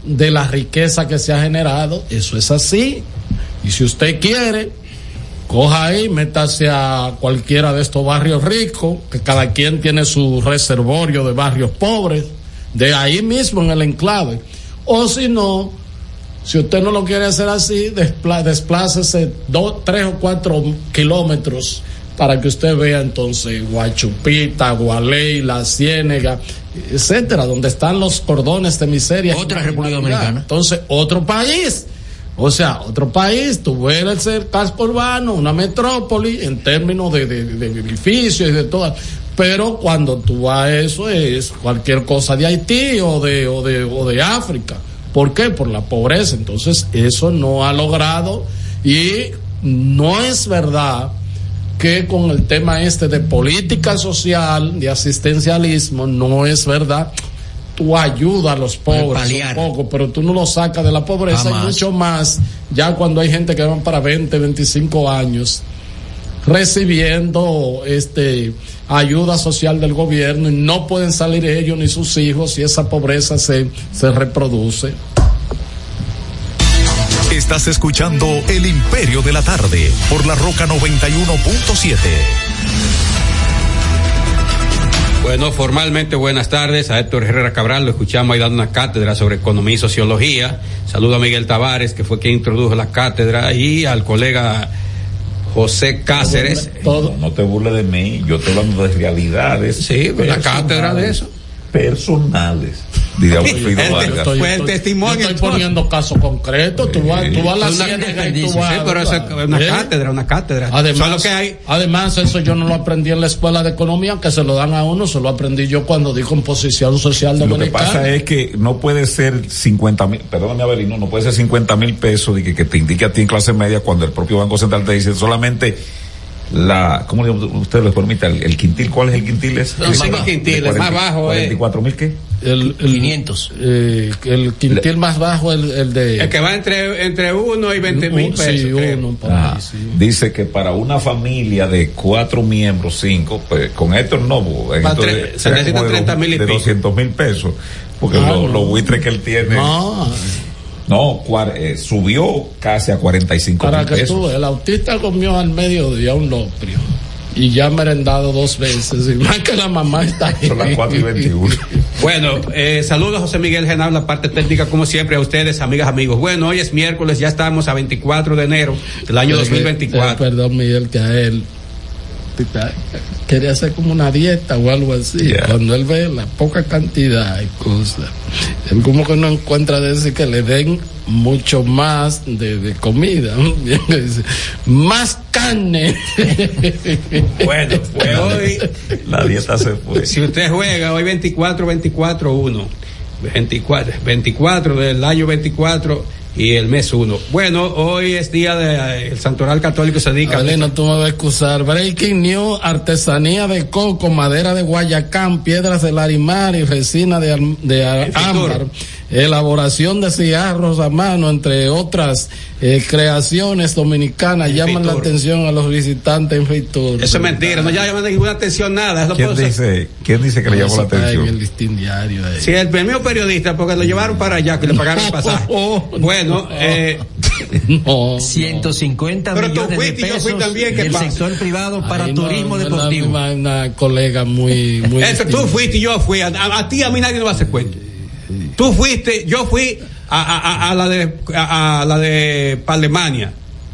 Speaker 20: de la riqueza que se ha generado, eso es así. Y si usted quiere, coja ahí, métase a cualquiera de estos barrios ricos, que cada quien tiene su reservorio de barrios pobres, de ahí mismo en el enclave. O si no, si usted no lo quiere hacer así, desplácese dos, tres o cuatro kilómetros para que usted vea entonces Guachupita, Gualey, La Ciénega, etcétera, donde están los cordones de miseria.
Speaker 19: Otra República Dominicana.
Speaker 20: Entonces, otro país. O sea, otro país, ves el casco urbano, una metrópoli en términos de, de, de edificios y de todas. Pero cuando tú vas a eso es cualquier cosa de Haití o de, o de, o de África. ¿Por qué? Por la pobreza. Entonces, eso no ha logrado y no es verdad que con el tema este de política social, de asistencialismo, no es verdad. Tú ayudas a los pobres un poco, pero tú no lo sacas de la pobreza y mucho más ya cuando hay gente que van para 20, 25 años recibiendo este ayuda social del gobierno y no pueden salir ellos ni sus hijos y esa pobreza se, se reproduce.
Speaker 21: Estás escuchando El Imperio de la Tarde por la Roca 91.7.
Speaker 18: Bueno, formalmente buenas tardes a Héctor Herrera Cabral, lo escuchamos ahí dando una cátedra sobre economía y sociología. Saludo a Miguel Tavares, que fue quien introdujo la cátedra, y al colega José Cáceres.
Speaker 17: No, no te burles de mí, yo estoy hablando de realidades.
Speaker 18: Sí, la cátedra de eso.
Speaker 17: Personales. Diría Wilfrido
Speaker 18: El-
Speaker 17: Vargas.
Speaker 18: el testimonio.
Speaker 20: Yo estoy poniendo casos concretos. Tú vas, tú vas a la ciénaga y tú
Speaker 18: Sí,
Speaker 20: vas-
Speaker 18: pero eso es una
Speaker 20: ¿Eh?
Speaker 18: cátedra, una cátedra.
Speaker 20: Además,
Speaker 18: Solo que hay-
Speaker 20: además, eso yo no lo aprendí en la escuela de economía, que se lo dan a uno, se lo aprendí yo cuando di composición social
Speaker 17: Lo que
Speaker 20: dominicana.
Speaker 17: pasa es que no puede ser 50 mil, perdóname Abelino, no puede ser 50 mil pesos de que, que te indique a ti en clase media cuando el propio Banco Central te dice solamente la, ¿cómo le- usted le permite? El, el quintil, ¿cuál es el quintil? Es
Speaker 18: No, cinco quintiles, más bajo, eh.
Speaker 17: 44 mil qué?
Speaker 20: El, 500. el quintil más bajo, el, el de...
Speaker 18: El que va entre, entre uno y 20 mil pesos.
Speaker 20: sí, uno
Speaker 17: Ah,
Speaker 20: ahí, sí.
Speaker 17: Dice que para una familia de cuatro miembros, cinco, pues con Héctor no, en
Speaker 18: Va
Speaker 17: esto
Speaker 18: tre-
Speaker 17: de-
Speaker 18: se necesitan
Speaker 17: como de
Speaker 18: 30 mil y
Speaker 17: de
Speaker 18: pico.
Speaker 17: 200 mil pesos, porque
Speaker 20: Ah,
Speaker 17: lo-
Speaker 20: no.
Speaker 17: los buitres que él tiene,
Speaker 20: No,
Speaker 17: no, cuar- eh, subió casi a 45
Speaker 20: para
Speaker 17: mil
Speaker 20: que
Speaker 17: pesos.
Speaker 20: tú, el autista comió al mediodía un loprio y ya ha merendado dos veces, y más que la mamá está ahí.
Speaker 17: Son las 4 y 21. [LAUGHS]
Speaker 18: Bueno, eh, saludos José Miguel Genal, la parte técnica, como siempre, a ustedes, amigas, amigos. Bueno, hoy es miércoles, ya estamos a 24 de enero del año
Speaker 20: Eh, eh,
Speaker 18: 2024.
Speaker 20: perdón, Miguel, que a él tita, quería hacer como una dieta o algo así.
Speaker 17: Yeah.
Speaker 20: Cuando él ve la poca cantidad y cosas, él como que no encuentra de decir que le den mucho más de, de comida. [LAUGHS] Más carne. [LAUGHS]
Speaker 18: Bueno, pues hoy,
Speaker 17: La dieta se fue.
Speaker 18: si usted juega, hoy 24, 24, 1. 24, 24 del año 24 y el mes 1. Bueno, hoy es día del Santoral Católico, se dedica
Speaker 20: Abelino, tú me vas a excusar. Breaking News, artesanía de coco, madera de guayacán, piedras de larimar y resina de, de ámbar. Elaboración de cigarros a mano, entre otras eh, creaciones dominicanas, llaman la atención a los visitantes en Fitur.
Speaker 18: Eso es mentira, no llama ninguna atención nada. eso
Speaker 17: ¿Quién dice, ¿Quién dice que le llamó la
Speaker 20: está En el
Speaker 17: atención?
Speaker 20: listín diario. ahí.
Speaker 18: Sí, el premio periodista, porque lo llevaron para allá, que le pagaron el [LAUGHS] pasaje. Bueno, eh, [LAUGHS]
Speaker 20: No,
Speaker 19: 150
Speaker 18: Pero tú
Speaker 19: millones
Speaker 18: fuiste y
Speaker 19: de
Speaker 18: yo
Speaker 19: pesos
Speaker 18: fui también, ¿qué
Speaker 19: del
Speaker 18: pasa?
Speaker 19: sector privado para turismo deportivo.
Speaker 20: misma- una colega muy, muy.
Speaker 18: Eso, tú fuiste y yo fui. A, a- a ti, a mí nadie nos va a hacer cuento. Tú fuiste, yo fui a, a- a- a la de a, a la de Alemania.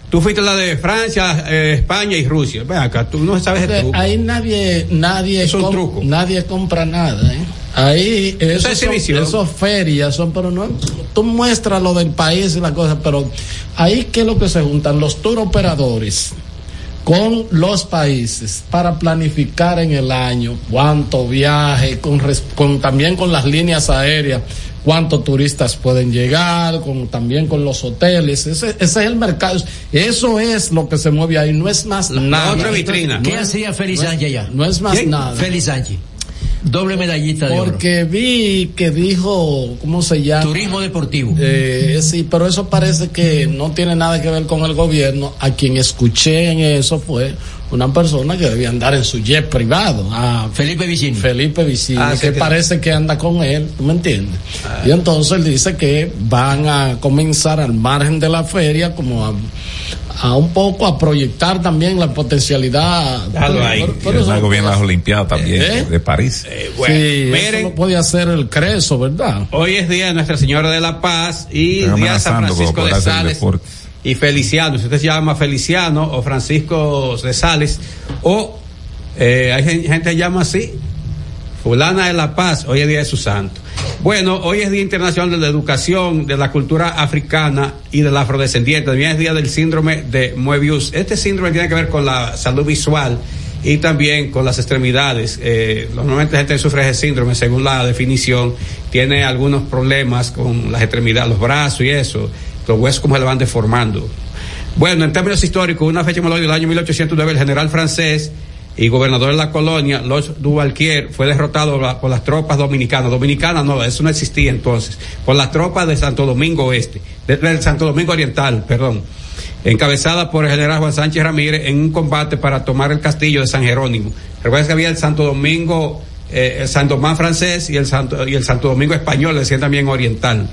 Speaker 18: Tú fuiste a la de Francia, eh, España y Rusia. Ven acá, tú no sabes de truco.
Speaker 20: Ahí nadie, nadie,
Speaker 18: Es un truco.
Speaker 20: nadie compra nada, ¿eh? Ahí,
Speaker 18: Esa
Speaker 20: esos son,
Speaker 18: exhibición.
Speaker 20: esos ferias son, pero no, tú muestras lo del país y la cosa, pero ahí qué es lo que se juntan los tour operadores con los países para planificar en el año cuánto viaje, con, res- con también con las líneas aéreas, cuántos turistas pueden llegar, con también con los hoteles, ese, ese es el mercado, eso es lo que se mueve ahí, no es más nada.
Speaker 18: otra vitrina.
Speaker 19: ¿Qué hacía Félix
Speaker 20: no es-
Speaker 19: Sánchez allá?
Speaker 20: No es más
Speaker 18: ¿Quién?
Speaker 20: nada.
Speaker 19: Félix Sánchez. Doble medallita de oro.
Speaker 20: Porque vi que dijo, ¿cómo se llama?
Speaker 19: Turismo deportivo.
Speaker 20: Eh, sí, pero eso parece que no tiene nada que ver con el gobierno. A quien escuché en eso fue una persona que debía andar en su jet privado. A
Speaker 19: Felipe Vicini.
Speaker 20: Felipe Vicini,
Speaker 18: Ah,
Speaker 20: que
Speaker 18: que-
Speaker 20: parece que anda con él, ¿tú me entiendes? Y entonces él dice que van a comenzar al margen de la feria como a, a un poco a proyectar también la potencialidad.
Speaker 18: Déjalo ahí.
Speaker 17: Algo bien las Olimpiadas también
Speaker 20: ¿Eh?
Speaker 17: de París.
Speaker 18: Eh, bueno,
Speaker 20: sí, eso
Speaker 18: miren,
Speaker 20: lo puede hacer el Creso, ¿verdad?
Speaker 18: hoy es día de Nuestra Señora de la Paz y día de San Francisco de Sales y Feliciano. Si usted se llama Feliciano o Francisco de Sales o eh, hay gen- gente que llama así, Fulana de la Paz, hoy es día de su santo. Bueno, hoy es Día Internacional de la Educación, de la Cultura Africana y del Afrodescendiente. También es Día del Síndrome de Moebius. Este síndrome tiene que ver con la salud visual y también con las extremidades. Eh, normalmente la gente sufre ese síndrome, según la definición, tiene algunos problemas con las extremidades, los brazos y eso. Los huesos como se le van deformando. Bueno, en términos históricos, una fecha del año 1809, el general francés y gobernador de la colonia, Los Duvalquier, fue derrotado por las tropas dominicanas. Dominicanas no, eso no existía entonces. Por las tropas de Santo Domingo Oeste, de- del Santo Domingo Oriental, perdón. Encabezada por el general Juan Sánchez Ramírez en un combate para tomar el castillo de San Jerónimo. Recuerda que había el Santo Domingo, eh, el Santo Domán francés y el Santo, y el Santo Domingo español, decían también oriental.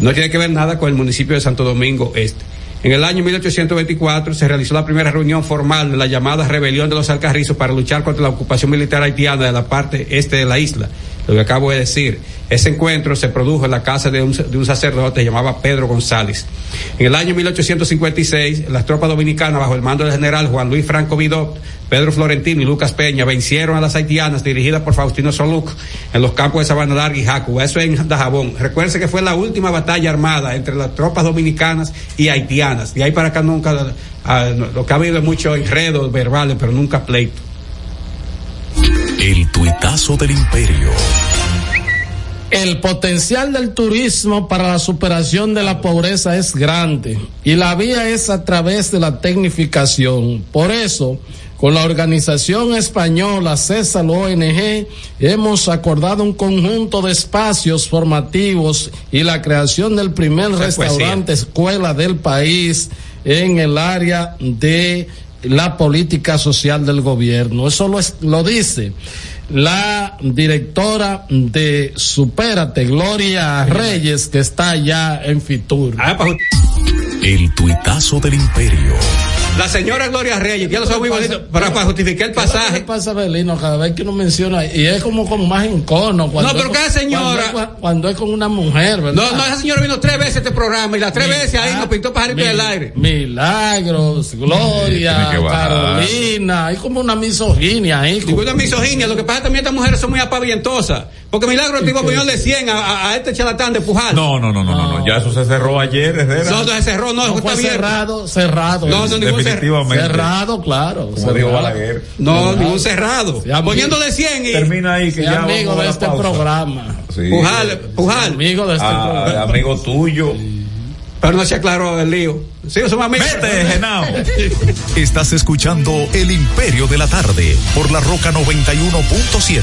Speaker 18: No tiene que ver nada con el municipio de Santo Domingo Este. En el año 1824 se realizó la primera reunión formal de la llamada Rebelión de los Alcarrizos para luchar contra la ocupación militar haitiana de la parte este de la isla. Lo que acabo de decir. Ese encuentro se produjo en la casa de un, sacerdote llamado Pedro González. En el año 1856, las tropas dominicanas, bajo el mando del general Juan Luis Franco Vidot, Pedro Florentino y Lucas Peña, vencieron a las haitianas dirigidas por Faustino Soluc en los campos de Sabana Larga y Jacuba. Eso en Dajabón. Recuerden que fue la última batalla armada entre las tropas dominicanas y haitianas. De ahí para acá nunca, ah, lo que ha habido es mucho enredo verbales, pero nunca pleito.
Speaker 21: El tuitazo del imperio.
Speaker 20: El potencial del turismo para la superación de la pobreza es grande y la vía es a través de la tecnificación. Por eso, con la organización española César ONG hemos acordado un conjunto de espacios formativos y la creación del primer restaurante escuela del país en el área de la política social del gobierno. Eso lo, es- lo dice la directora de Supérate, Gloria Reyes, que está allá en Fitur.
Speaker 21: El tuitazo del imperio.
Speaker 18: La señora Gloria Reyes, ya lo sabe muy bonito, para, para justificar el
Speaker 20: ¿Qué
Speaker 18: pasaje.
Speaker 20: pasa, Belino? Cada vez que uno menciona, y es como con más encono. Cuando
Speaker 18: No, pero cada señora-
Speaker 20: Cuando es, cuando es con una mujer, ¿verdad?
Speaker 18: No, no, esa señora vino tres veces a este programa y las tres veces ahí nos pintó pajarito en el aire.
Speaker 20: Milagros, Gloria. Carolina, hay como una misoginia ahí.
Speaker 18: Ninguna misoginia, lo que pasa también estas mujeres son muy apavientosas. Porque Milagro el tipo ponerle 100 a, a- a este charlatán de Pujal.
Speaker 17: No, no, no, no, no, no, ya eso se cerró ayer, Herrera.
Speaker 18: No, no se cerró, no,
Speaker 20: No,
Speaker 18: está
Speaker 20: fue
Speaker 18: abierto.
Speaker 20: cerrado, cerrado.
Speaker 18: No, no, ningún
Speaker 17: Definitivamente.
Speaker 20: Cerrado, claro.
Speaker 17: Como
Speaker 20: cerrado.
Speaker 17: dijo Balaguer.
Speaker 18: No,
Speaker 20: Cerrado.
Speaker 18: ningún cerrado.
Speaker 20: Sea
Speaker 18: Poniéndole
Speaker 20: amigo-
Speaker 18: 100 y.
Speaker 17: Termina ahí que ya
Speaker 20: amigo
Speaker 17: vamos a
Speaker 20: de este
Speaker 17: pausa.
Speaker 20: programa.
Speaker 17: Sí.
Speaker 18: Pujal, Pujal.
Speaker 20: Amigo de este
Speaker 17: Ah,
Speaker 20: programa.
Speaker 17: amigo tuyo.
Speaker 18: Pero no se aclaró el lío. Sí, somos amigos.
Speaker 17: Vete, Genao. [LAUGHS]
Speaker 21: Estás escuchando El Imperio de la Tarde por la Roca 91.7.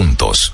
Speaker 22: juntos.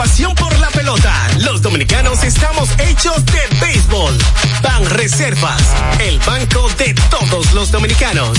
Speaker 23: Pasión por la pelota. Los dominicanos estamos hechos de béisbol. Ban Reservas, el banco de todos los dominicanos.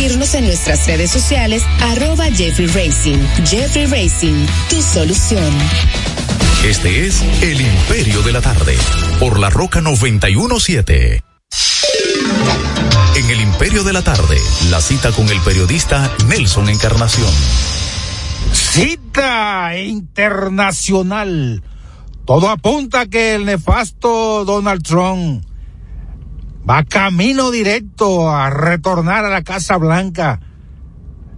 Speaker 24: seguirnos en nuestras redes sociales, arroba Jeffrey Racing. Jeffrey Racing, tu solución.
Speaker 21: Este es El Imperio de la Tarde, por la Roca 917. En El Imperio de la Tarde, la cita con el periodista Nelson Encarnación.
Speaker 25: Cita internacional. Todo apunta que el nefasto Donald Trump va camino directo a retornar a la Casa Blanca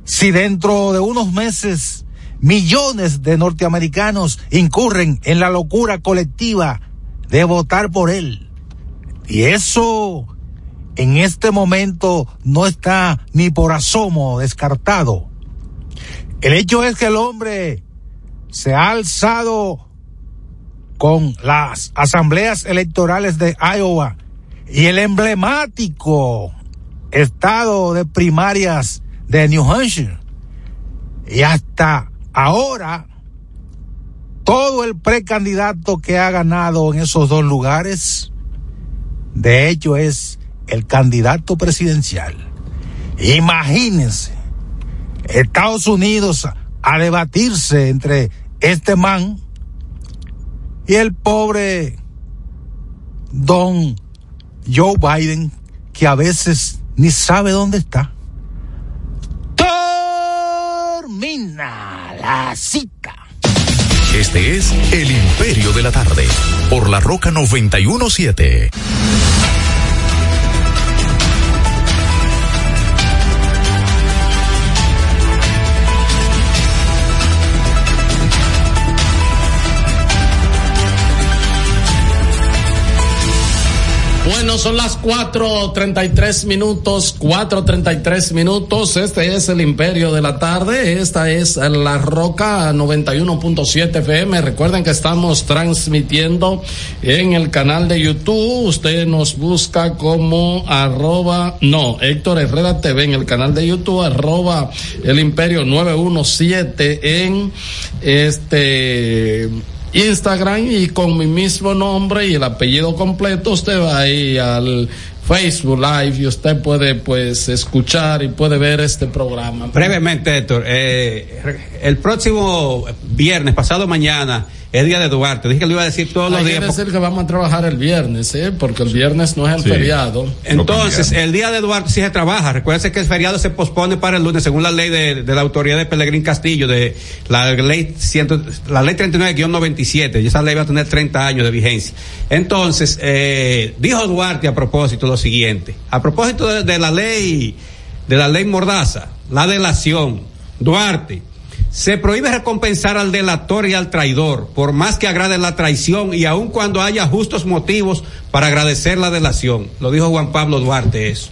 Speaker 25: si dentro de unos meses millones de norteamericanos incurren en la locura colectiva de votar por él. Y eso en este momento no está ni por asomo descartado. El hecho es que el hombre se ha alzado con las asambleas electorales de Iowa y el emblemático estado de primarias de New Hampshire. Y hasta ahora, todo el precandidato que ha ganado en esos dos lugares, de hecho es el candidato presidencial. Imagínense, Estados Unidos a debatirse entre este man y el pobre don Joe Biden, que a veces ni sabe dónde está. Termina la cita.
Speaker 21: Este es El Imperio de la Tarde, por la Roca 917.
Speaker 20: Bueno, son las 4.33 minutos, 4.33 minutos. Este es el Imperio de la Tarde. Esta es la Roca 91.7 FM. Recuerden que estamos transmitiendo en el canal de YouTube. Usted nos busca como arroba, no, Héctor Herrera TV en el canal de YouTube, arroba el Imperio 917 en este Instagram y con mi mismo nombre y el apellido completo usted va ahí al Facebook Live y usted puede pues escuchar y puede ver este programa.
Speaker 18: Brevemente, Héctor, eh, el próximo viernes, pasado mañana, es día de Duarte. Dije que lo iba a decir todos los días.
Speaker 20: que decir que vamos a trabajar el viernes, ¿eh? porque el viernes no es el
Speaker 18: Sí.
Speaker 20: feriado.
Speaker 18: Entonces, el día de Duarte sí se trabaja. Recuérdense que el feriado se pospone para el lunes, según la ley de, de la autoridad de Pelegrín Castillo, de la ley, ciento, la ley 39-97. Y esa ley va a tener 30 años de vigencia. Entonces, eh, dijo Duarte a propósito lo siguiente. A propósito de, de la ley, de la ley Mordaza, la delación, Duarte. Se prohíbe recompensar al delator y al traidor, por más que agrade la traición y aun cuando haya justos motivos para agradecer la delación. Lo dijo Juan Pablo Duarte eso.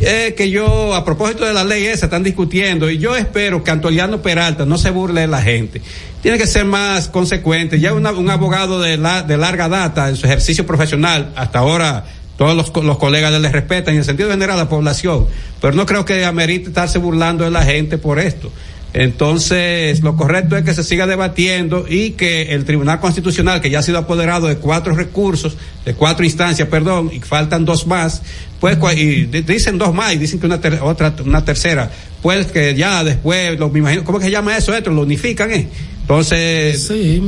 Speaker 18: Eh, que yo, a propósito de la ley esa, están discutiendo y yo espero que Antoliano Peralta no se burle de la gente. Tiene que ser más consecuente. Ya una- un abogado de, la, de larga data en su ejercicio profesional, hasta ahora todos los, co- los colegas le respetan en el sentido general a la población, pero no creo que amerite estarse burlando de la gente por esto. Entonces, lo correcto es que se siga debatiendo y que el Tribunal Constitucional, que ya ha sido apoderado de cuatro recursos, de cuatro instancias, perdón, y faltan dos más, pues, y di- dicen dos más y dicen que una ter- otra, una tercera, pues que ya después, lo, me imagino, ¿cómo que se llama eso? Esto, lo unifican, ¿eh? Entonces.
Speaker 20: Sí,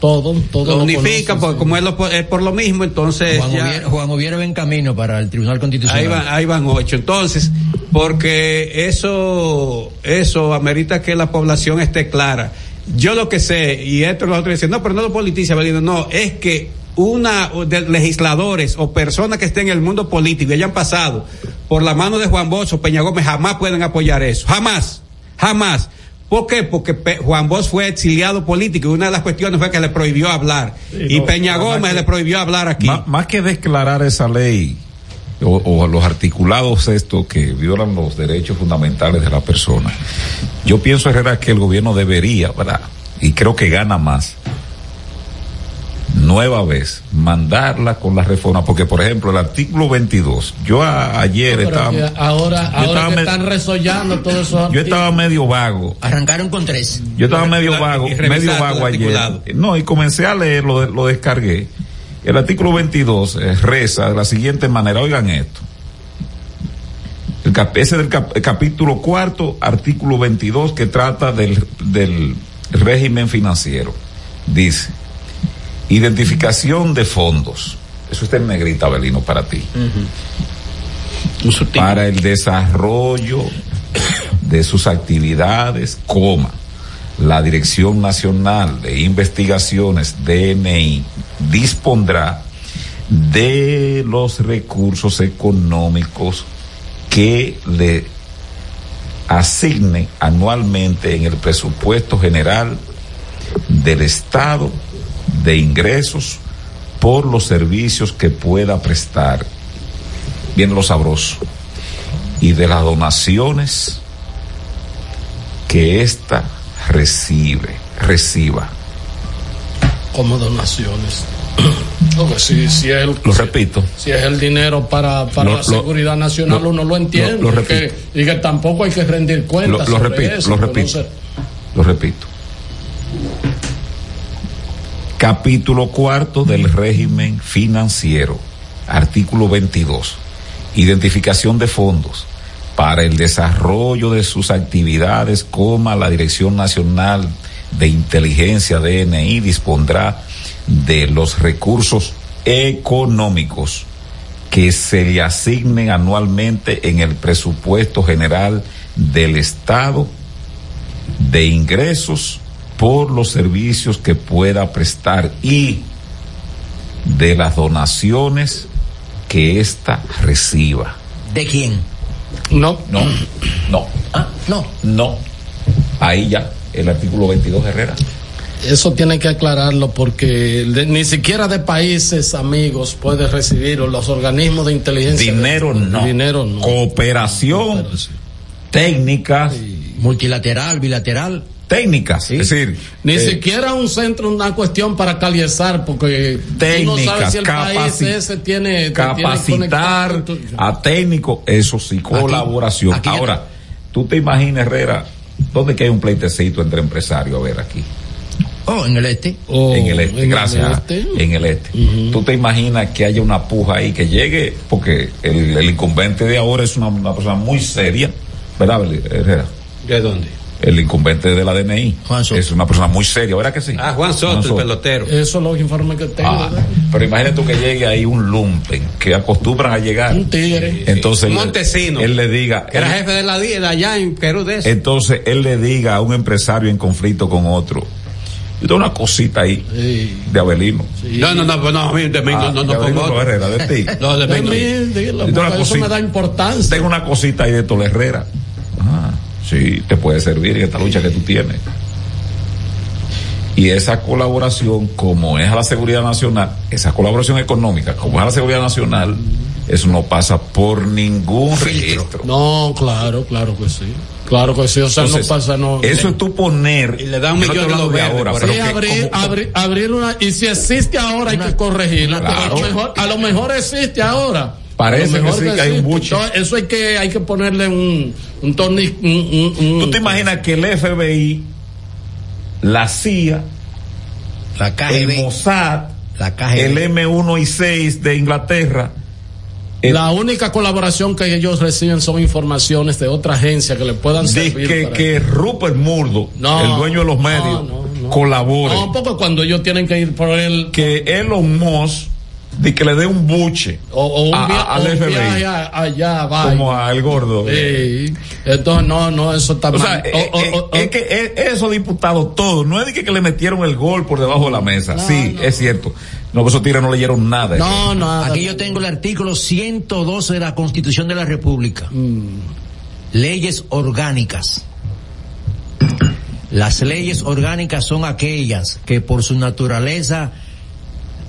Speaker 20: todo, todo.
Speaker 18: Lo
Speaker 19: lo
Speaker 18: unifican,
Speaker 19: conoce,
Speaker 18: pues, como es, lo, es por lo mismo, entonces.
Speaker 19: Juan,
Speaker 18: ya-
Speaker 19: Juan va en camino para el Tribunal Constitucional.
Speaker 18: Ahí van, ahí van ocho. Entonces, porque eso, eso amerita que la población esté clara. Yo lo que sé, y esto los otros dicen, no, pero no lo politiza, Belino, no, es que una de legisladores o personas que estén en el mundo político y hayan pasado por la mano de Juan Bosch o Peña Gómez jamás pueden apoyar eso. Jamás. Jamás. ¿Por qué? Porque Pe- Juan Bosch fue exiliado político y una de las cuestiones fue que le prohibió hablar. y
Speaker 17: no,
Speaker 18: Peña Gómez
Speaker 17: que-
Speaker 18: le prohibió hablar aquí.
Speaker 17: Má- más que declarar esa ley o, o los articulados estos que violan los derechos fundamentales de la persona, yo pienso, Herrera, que el gobierno debería, ¿verdad? Y creo que gana más nueva vez, mandarla con la reforma, porque por ejemplo el artículo 22, yo a- ayer estaba,
Speaker 20: ahora,
Speaker 17: yo
Speaker 20: ahora
Speaker 17: estaba
Speaker 20: que
Speaker 17: me-
Speaker 20: están resollando todo eso.
Speaker 17: yo estaba medio vago,
Speaker 19: Arrancaron con tres.
Speaker 17: yo estaba medio vago, medio vago ayer. No, y comencé a leer, lo, lo descargué. El artículo 22 eh, reza de la siguiente manera, oigan esto. El cap- ese del cap- el capítulo cuarto, artículo 22, que trata del, del régimen financiero. Dice, identificación de fondos. Eso está en negrita, Belino, para ti. Para el desarrollo de sus actividades, coma, la Dirección Nacional de Investigaciones, DNI, dispondrá de los recursos económicos que le asigne anualmente en el presupuesto general del Estado de ingresos por los servicios que pueda prestar. Viene lo sabroso. Y de las donaciones que ésta recibe, reciba.
Speaker 20: Como donaciones. [CLEARS THROAT] Porque si, si es el,
Speaker 17: Lo repito.
Speaker 20: si es el dinero para, para
Speaker 17: Lo-
Speaker 20: la
Speaker 17: lo-
Speaker 20: seguridad nacional,
Speaker 17: lo-
Speaker 20: uno lo entiende.
Speaker 17: lo-
Speaker 20: y que- y que tampoco hay que rendir cuentas.
Speaker 17: lo
Speaker 20: sobre
Speaker 17: repito,
Speaker 20: eso,
Speaker 17: lo repito. Lo repito. Capítulo cuarto del régimen financiero. Artículo 22. Identificación de fondos para el desarrollo de sus actividades, coma la Dirección Nacional de Inteligencia DNI dispondrá de los recursos económicos que se le asignen anualmente en el presupuesto general del Estado de ingresos por los servicios que pueda prestar y de las donaciones que ésta reciba.
Speaker 19: ¿De quién?
Speaker 20: No.
Speaker 17: No, no.
Speaker 19: no.
Speaker 17: No. Ahí ya, el artículo 22 Herrera.
Speaker 20: Eso tiene que aclararlo porque de- ni siquiera de países amigos puede recibir o los organismos de inteligencia.
Speaker 17: Dinero no.
Speaker 20: Dinero no.
Speaker 17: Cooperación, técnicas.
Speaker 19: Multilateral, bilateral.
Speaker 17: Técnicas, es decir,
Speaker 20: Ni
Speaker 17: eh,
Speaker 20: siquiera un centro, una cuestión para caliezar, porque tú no sabes
Speaker 17: Técnicas,
Speaker 20: si el país ese tiene, tiene
Speaker 17: capacitar
Speaker 20: tu-
Speaker 17: a técnicos, eso sí, colaboración.
Speaker 19: aquí
Speaker 17: Ahora, tú te imaginas, Herrera, ¿dónde que hay un pleitecito entre empresarios? A ver, aquí.
Speaker 19: Oh, en el este.
Speaker 17: en el este,
Speaker 19: en el
Speaker 17: gracias.
Speaker 19: este.
Speaker 17: En el este. Tú te imaginas que haya una puja ahí que llegue, porque el, el incumbente de ahora es una, una persona muy seria, ¿verdad, Herrera?
Speaker 18: ¿De dónde?
Speaker 17: El incumbente de la DNI. Es una persona muy seria, ¿verdad que sí?
Speaker 18: Ah, Juan Soto, el pelotero.
Speaker 20: Eso es los informes que tengo.
Speaker 17: Ah, pero imagínate tú que llegue ahí un lumpen que acostumbran a llegar. Un
Speaker 20: tigre.
Speaker 17: Entonces
Speaker 18: Un Montesino.
Speaker 17: Él le diga.
Speaker 18: Era
Speaker 17: él-
Speaker 18: jefe de la DIE de allá en Perú de eso.
Speaker 17: entonces él le diga a un empresario en conflicto con otro. Yo tengo una cosita ahí de Abelino.
Speaker 18: No, no, no, pues no, a mí, de mí,
Speaker 17: Ah,
Speaker 18: no, no, no, pongo
Speaker 17: no. Herrera, de ti.
Speaker 18: No, de mí,
Speaker 20: De
Speaker 18: no.
Speaker 20: eso me
Speaker 17: cosita.
Speaker 20: da importancia.
Speaker 17: Tengo una cosita ahí de Tole Herrera. Sí, te puede servir en esta lucha que tú tienes. Y esa colaboración, como es a la seguridad nacional, esa colaboración económica, como es a la seguridad nacional, eso no pasa por ningún registro.
Speaker 20: No, claro, claro que sí. Claro que sí, o sea,
Speaker 17: Entonces,
Speaker 20: no pasa, no.
Speaker 17: Eso es tú poner.
Speaker 18: Y le da un
Speaker 17: no
Speaker 18: millón de verdes,
Speaker 17: ahora,
Speaker 18: por
Speaker 17: pero
Speaker 20: Sí,
Speaker 17: que
Speaker 20: abrir,
Speaker 17: como-
Speaker 20: abrir, abrir una, y si existe ahora hay que corregirla. pero A, lo mejor, a lo mejor existe ahora.
Speaker 17: Parece que
Speaker 20: mejor
Speaker 17: sí, que hay un buche.
Speaker 20: Eso hay que, hay que ponerle un, un un, un- un-
Speaker 17: ¿Tú te imaginas que el FBI, la CIA,
Speaker 19: la
Speaker 17: el Mossad,
Speaker 19: la KGB.
Speaker 17: el M1 y 6 de Inglaterra,
Speaker 20: La única colaboración que ellos reciben son informaciones de otra agencia que le puedan servir.
Speaker 17: que,
Speaker 20: para-
Speaker 17: que Rupert Murdo,
Speaker 20: No,
Speaker 17: el dueño de los medios, colabore.
Speaker 20: No, porque cuando ellos tienen que ir por el.
Speaker 17: Que Elon Musk, de que le dé un buche
Speaker 20: O, o un,
Speaker 17: a- al FBI.
Speaker 20: viaje a- allá, va.
Speaker 17: como al gordo.
Speaker 20: Sí. Entonces, no, no, eso está
Speaker 17: O sea,
Speaker 20: mal.
Speaker 17: eh,
Speaker 20: O-
Speaker 17: eh, es que eh, esos diputados todos, no es de que, que le metieron el gol por debajo de la mesa. sí, es cierto. No, esos tigres no leyeron nada.
Speaker 20: No, no.
Speaker 19: Aquí yo tengo el artículo 112 de la Constitución de la República.
Speaker 20: Mm.
Speaker 19: Leyes orgánicas. Las leyes orgánicas son aquellas que por su naturaleza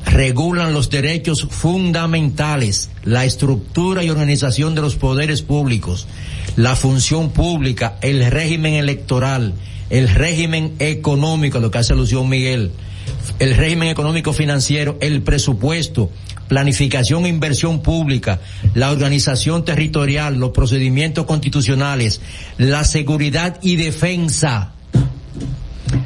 Speaker 19: regulan los derechos fundamentales, la estructura y organización de los poderes públicos, la función pública, el régimen electoral, el régimen económico, lo que hace alusión Miguel, el régimen económico financiero, el presupuesto, planificación e inversión pública, la organización territorial, los procedimientos constitucionales, la seguridad y defensa,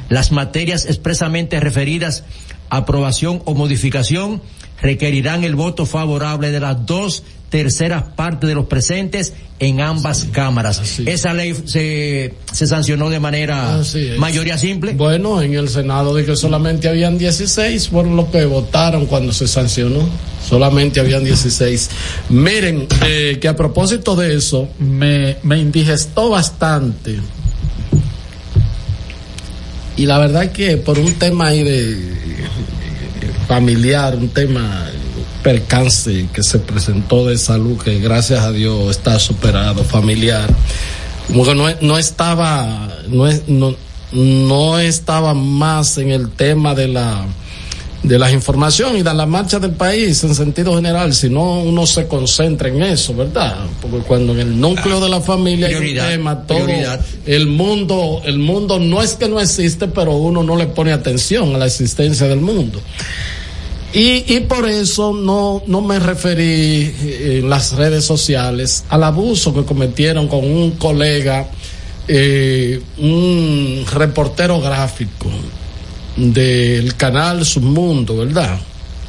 Speaker 19: las materias expresamente referidas aprobación o modificación requerirán el voto favorable de las dos terceras partes de los presentes en ambas cámaras. Esa ley se, se sancionó de manera mayoría simple.
Speaker 20: Bueno, en el Senado de que solamente habían 16, fueron los que votaron cuando se sancionó. Solamente habían 16. Miren, eh, que a propósito de eso, me, me indigestó bastante. Y la verdad que por un tema ahí de familiar, un tema percance que se presentó de salud, que gracias a Dios está superado, familiar. Como no, no estaba, no, no, no estaba más en el tema de la de las informaciones y de la marcha del país en sentido general, si no uno se concentra en eso, ¿verdad? Porque cuando en el núcleo de la familia hay un tema, todo
Speaker 19: prioridad.
Speaker 20: el mundo, el mundo no es que no existe, pero uno no le pone atención a la existencia del mundo. Y, y por eso no, no me referí eh, en las redes sociales al abuso que cometieron con un colega, eh, un reportero gráfico del canal Submundo, ¿verdad?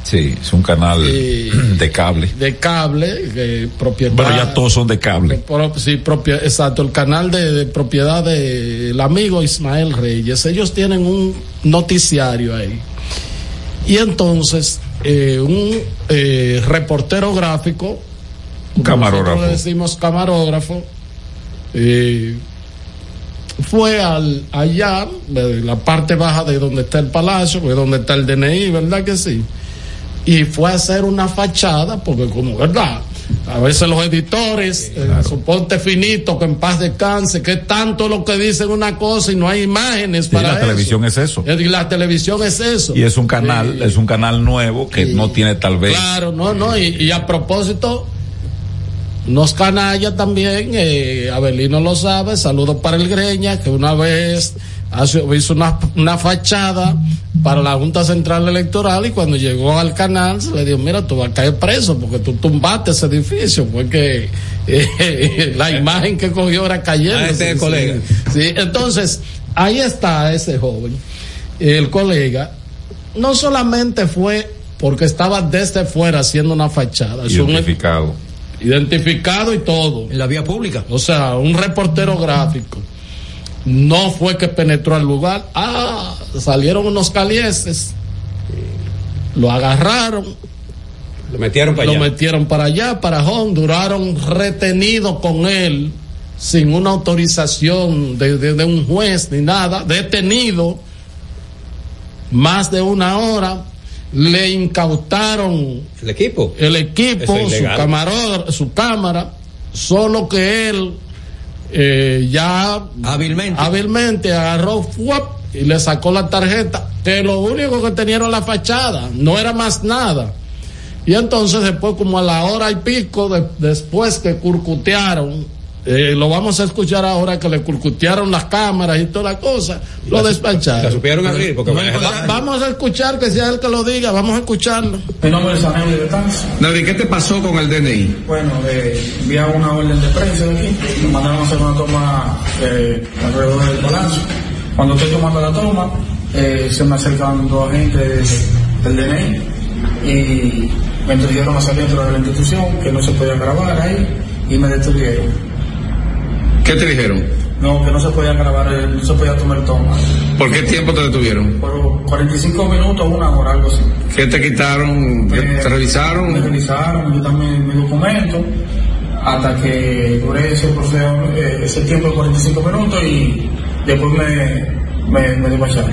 Speaker 17: Sí, es un canal
Speaker 20: Eh, [CLEARS THROAT]
Speaker 17: de cable.
Speaker 20: De cable, eh, propiedad.
Speaker 17: Bueno, ya todos son de cable.
Speaker 20: Pro- sí, propia- exacto, el canal de, de propiedad del amigo Ismael Reyes. Ellos tienen un noticiario ahí. Y entonces, eh, un eh, reportero gráfico,
Speaker 17: Un camarógrafo.
Speaker 20: nosotros le decimos camarógrafo, eh, fue al, allá, de la parte baja de donde está el palacio, que es donde está el DNI, ¿verdad que sí? Y fue a hacer una fachada, porque como, ¿verdad? A veces los editores, eh, suponte finito, que en paz descanse, que es tanto lo que dicen una cosa y no hay imágenes
Speaker 17: Sí,
Speaker 20: para
Speaker 17: la
Speaker 20: eso.
Speaker 17: televisión es eso.
Speaker 20: Eh, Y la televisión es eso.
Speaker 17: Y es un canal, es un canal nuevo que no tiene tal vez.
Speaker 20: Claro, no, no, y, y a propósito, nos canalla también, eh, Abelino lo sabe, saludo para el Greña, que una vez hace- hizo una, una fachada para la Junta Central Electoral y cuando llegó al canal se le dijo, mira, tú vas a caer preso porque tú tumbaste ese edificio, porque [LAUGHS] eh, la imagen que cogió era cayendo.
Speaker 18: Ah, este colega.
Speaker 20: Sí, entonces, ahí está ese joven, el colega, no solamente fue porque estaba desde fuera haciendo una fachada,
Speaker 17: Identificado.
Speaker 20: Identificado y todo.
Speaker 19: En la vía pública.
Speaker 20: O sea, un reportero gráfico. No fue que penetró al lugar. Ah, salieron unos calieses. Lo agarraron.
Speaker 18: Lo metieron para
Speaker 20: lo
Speaker 18: allá.
Speaker 20: metieron para allá, para Hong. Duraron retenidos con él sin una autorización de, de- de un juez ni nada. Detenido más de una hora. Le incautaron
Speaker 18: El equipo.
Speaker 20: el equipo,
Speaker 18: es
Speaker 20: su, camarón, su cámara, solo que él eh, ya
Speaker 19: hábilmente.
Speaker 20: hábilmente agarró ¡fuap! y le sacó la tarjeta, que lo único que tenía era la fachada, no era más nada. Y entonces después como a la hora y pico, de- después que curcutearon, eh, lo vamos a escuchar ahora que le curcutearon las cámaras y toda la cosa, lo despacharon.
Speaker 18: La supieron abrir porque
Speaker 20: Va- vamos a escuchar que sea él que lo diga, vamos a escucharlo.
Speaker 26: Mi nombre es Anel de Betanz.
Speaker 18: Neri, ¿qué te pasó con el DNI?
Speaker 26: Bueno, eh, una orden de prensa de aquí, nos mandaron a hacer una toma eh, alrededor del palacio. Cuando estoy tomando la toma, eh, se me acercan dos agentes del DNI y me introdujieron hacia dentro de la institución, que no se podía grabar ahí, y me detuvieron.
Speaker 18: ¿Qué te dijeron?
Speaker 26: No, que no se podía grabar, eh, no se podía tomar toma.
Speaker 18: ¿Por qué tiempo te detuvieron?
Speaker 26: Por 45 minutos, una hora, algo así.
Speaker 18: ¿Qué te quitaron? ¿Qué
Speaker 26: Me-
Speaker 18: ¿Te revisaron?
Speaker 26: Me revisaron, me quitaron mi, mi documento hasta que duré ese proceso, eh, ese tiempo de 45 minutos y después me, me, me despacharon.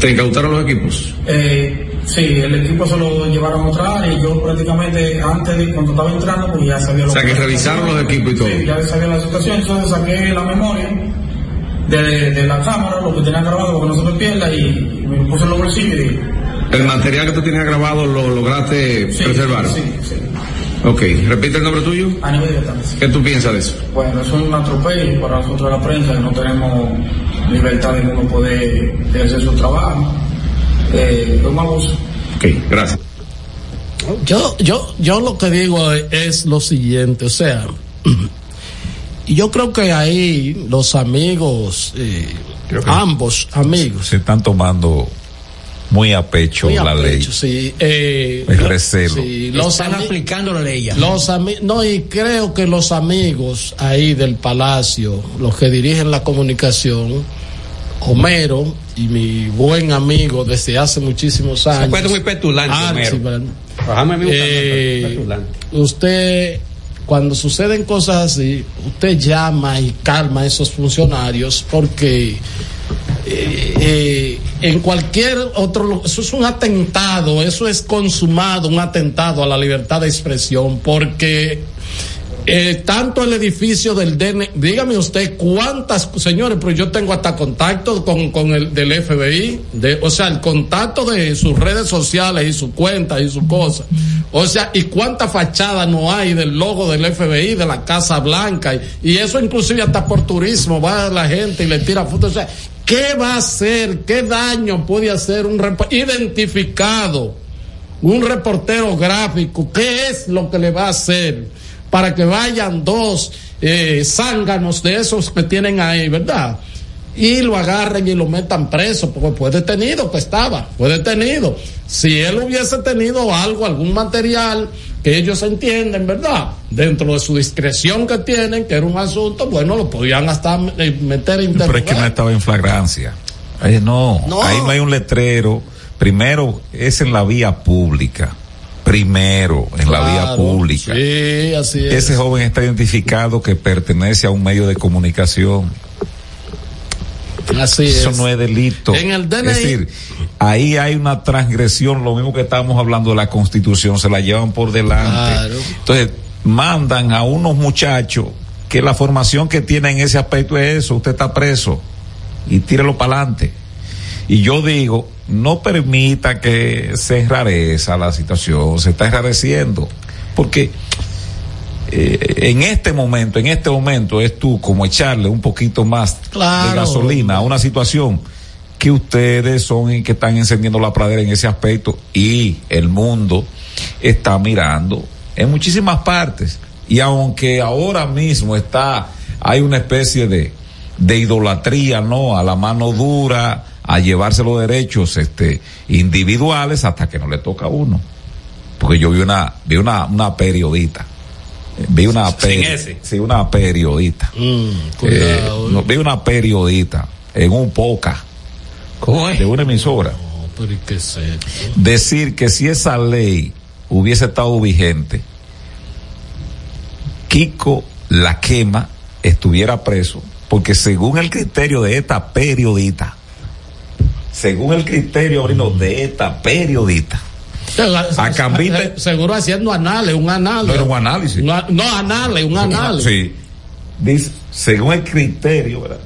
Speaker 18: ¿Te incautaron los equipos?
Speaker 26: Eh, sí, el equipo se lo llevaron a otra área y yo prácticamente antes de cuando estaba entrando pues ya sabía
Speaker 18: O
Speaker 26: lo
Speaker 18: sea, que revisaron los equipos y todo.
Speaker 26: Sí, ya sabía la situación, entonces saqué la memoria de, de la cámara, lo que tenía grabado para que no se me pierda y me lo puse en los bolsillos y
Speaker 18: ¿El material que tú tenías grabado lo lograste
Speaker 26: Sí,
Speaker 18: preservar?
Speaker 26: sí, sí.
Speaker 18: Ok, repite el nombre tuyo.
Speaker 26: a nivel de Betanz.
Speaker 18: ¿Qué tú piensas de eso?
Speaker 26: Bueno, eso es un atropello para nosotros la prensa, que no tenemos libertad de uno poder ejercer su trabajo. Eh, un abuso.
Speaker 17: Ok, gracias.
Speaker 20: Yo, yo, yo lo que digo es, lo siguiente, o sea, y [CLEARS THROAT] yo creo que ahí los amigos, eh, ambos amigos,
Speaker 17: Se están tomando muy a pecho
Speaker 20: muy a
Speaker 17: la ley.
Speaker 20: sí, eh,
Speaker 17: El recelo.
Speaker 20: sí, los
Speaker 19: Están aplicando la ley ya.
Speaker 20: Los no, y creo que los amigos ahí del palacio, los que dirigen la comunicación, Homero y mi buen amigo desde hace muchísimos años.
Speaker 18: acuerda muy petulante, Homero.
Speaker 20: Archibald,
Speaker 18: gusta,
Speaker 20: eh,
Speaker 18: petulante.
Speaker 20: usted, cuando suceden cosas así, usted llama y calma a esos funcionarios porque eh, eh, en cualquier otro eso es un atentado, eso es consumado, un atentado a la libertad de expresión, porque eh, tanto el edificio del DN, dígame usted cuántas, señores, pero yo tengo hasta contacto con, con el del FBI, o sea, el contacto de sus redes sociales y sus cuentas y sus cosas. O sea, y cuánta fachada no hay del logo del FBI, de la Casa Blanca, y, y eso inclusive hasta por turismo, va la gente y le tira fotos. O sea, ¿qué va a hacer? ¿Qué daño puede hacer un identificado? un reportero gráfico, ¿qué es lo que le va a hacer para que vayan dos eh, zánganos de esos que tienen ahí, ¿verdad? Y lo agarren y lo metan preso, porque fue detenido que estaba, fue detenido. Si él hubiese tenido algo, algún material que ellos entienden, ¿verdad? Dentro de su discreción que tienen, que era un asunto, bueno, lo podían hasta eh, meter en
Speaker 17: Pero es que no estaba en flagrancia. Eh, no,
Speaker 20: No.
Speaker 17: ahí no hay un letrero. Primero, es en la vía pública. Primero, en la vía pública.
Speaker 20: Sí, así es.
Speaker 17: Ese joven está identificado que pertenece a un medio de comunicación.
Speaker 20: Así
Speaker 17: Eso
Speaker 20: es.
Speaker 17: no es delito.
Speaker 20: En el DNI.
Speaker 17: Es decir, ahí hay una transgresión, lo mismo que estábamos hablando de la constitución, se la llevan por delante.
Speaker 20: Claro.
Speaker 17: Entonces, mandan a unos muchachos que la formación que tienen en ese aspecto es eso, usted está preso y tírelo para adelante. Y yo digo, no permita que se enrareza la situación, se está enrareciendo, porque eh, en este momento, en este momento es tú como echarle un poquito más de gasolina a una situación que ustedes son y que están encendiendo la pradera en ese aspecto y el mundo está mirando en muchísimas partes. Y aunque ahora mismo está hay una especie de de idolatría no a la mano dura a llevarse los derechos este individuales hasta que no le toca a uno. Porque yo vi una vi una una periodista. Eh, vi una peri- sí una periodista.
Speaker 20: Mm,
Speaker 17: eh, no, vi una periodista en un poca. De una emisora. Decir que si esa ley hubiese estado vigente, Kiko la quema estuviera preso, porque según el criterio de esta periodista, según el criterio Brino, de esta periodista, A Cambita- [LAUGHS]
Speaker 20: Seguro haciendo anales, un.
Speaker 17: No análisis.
Speaker 20: No, no, anales, un análisis.
Speaker 17: sí, dice, según el criterio, ¿verdad?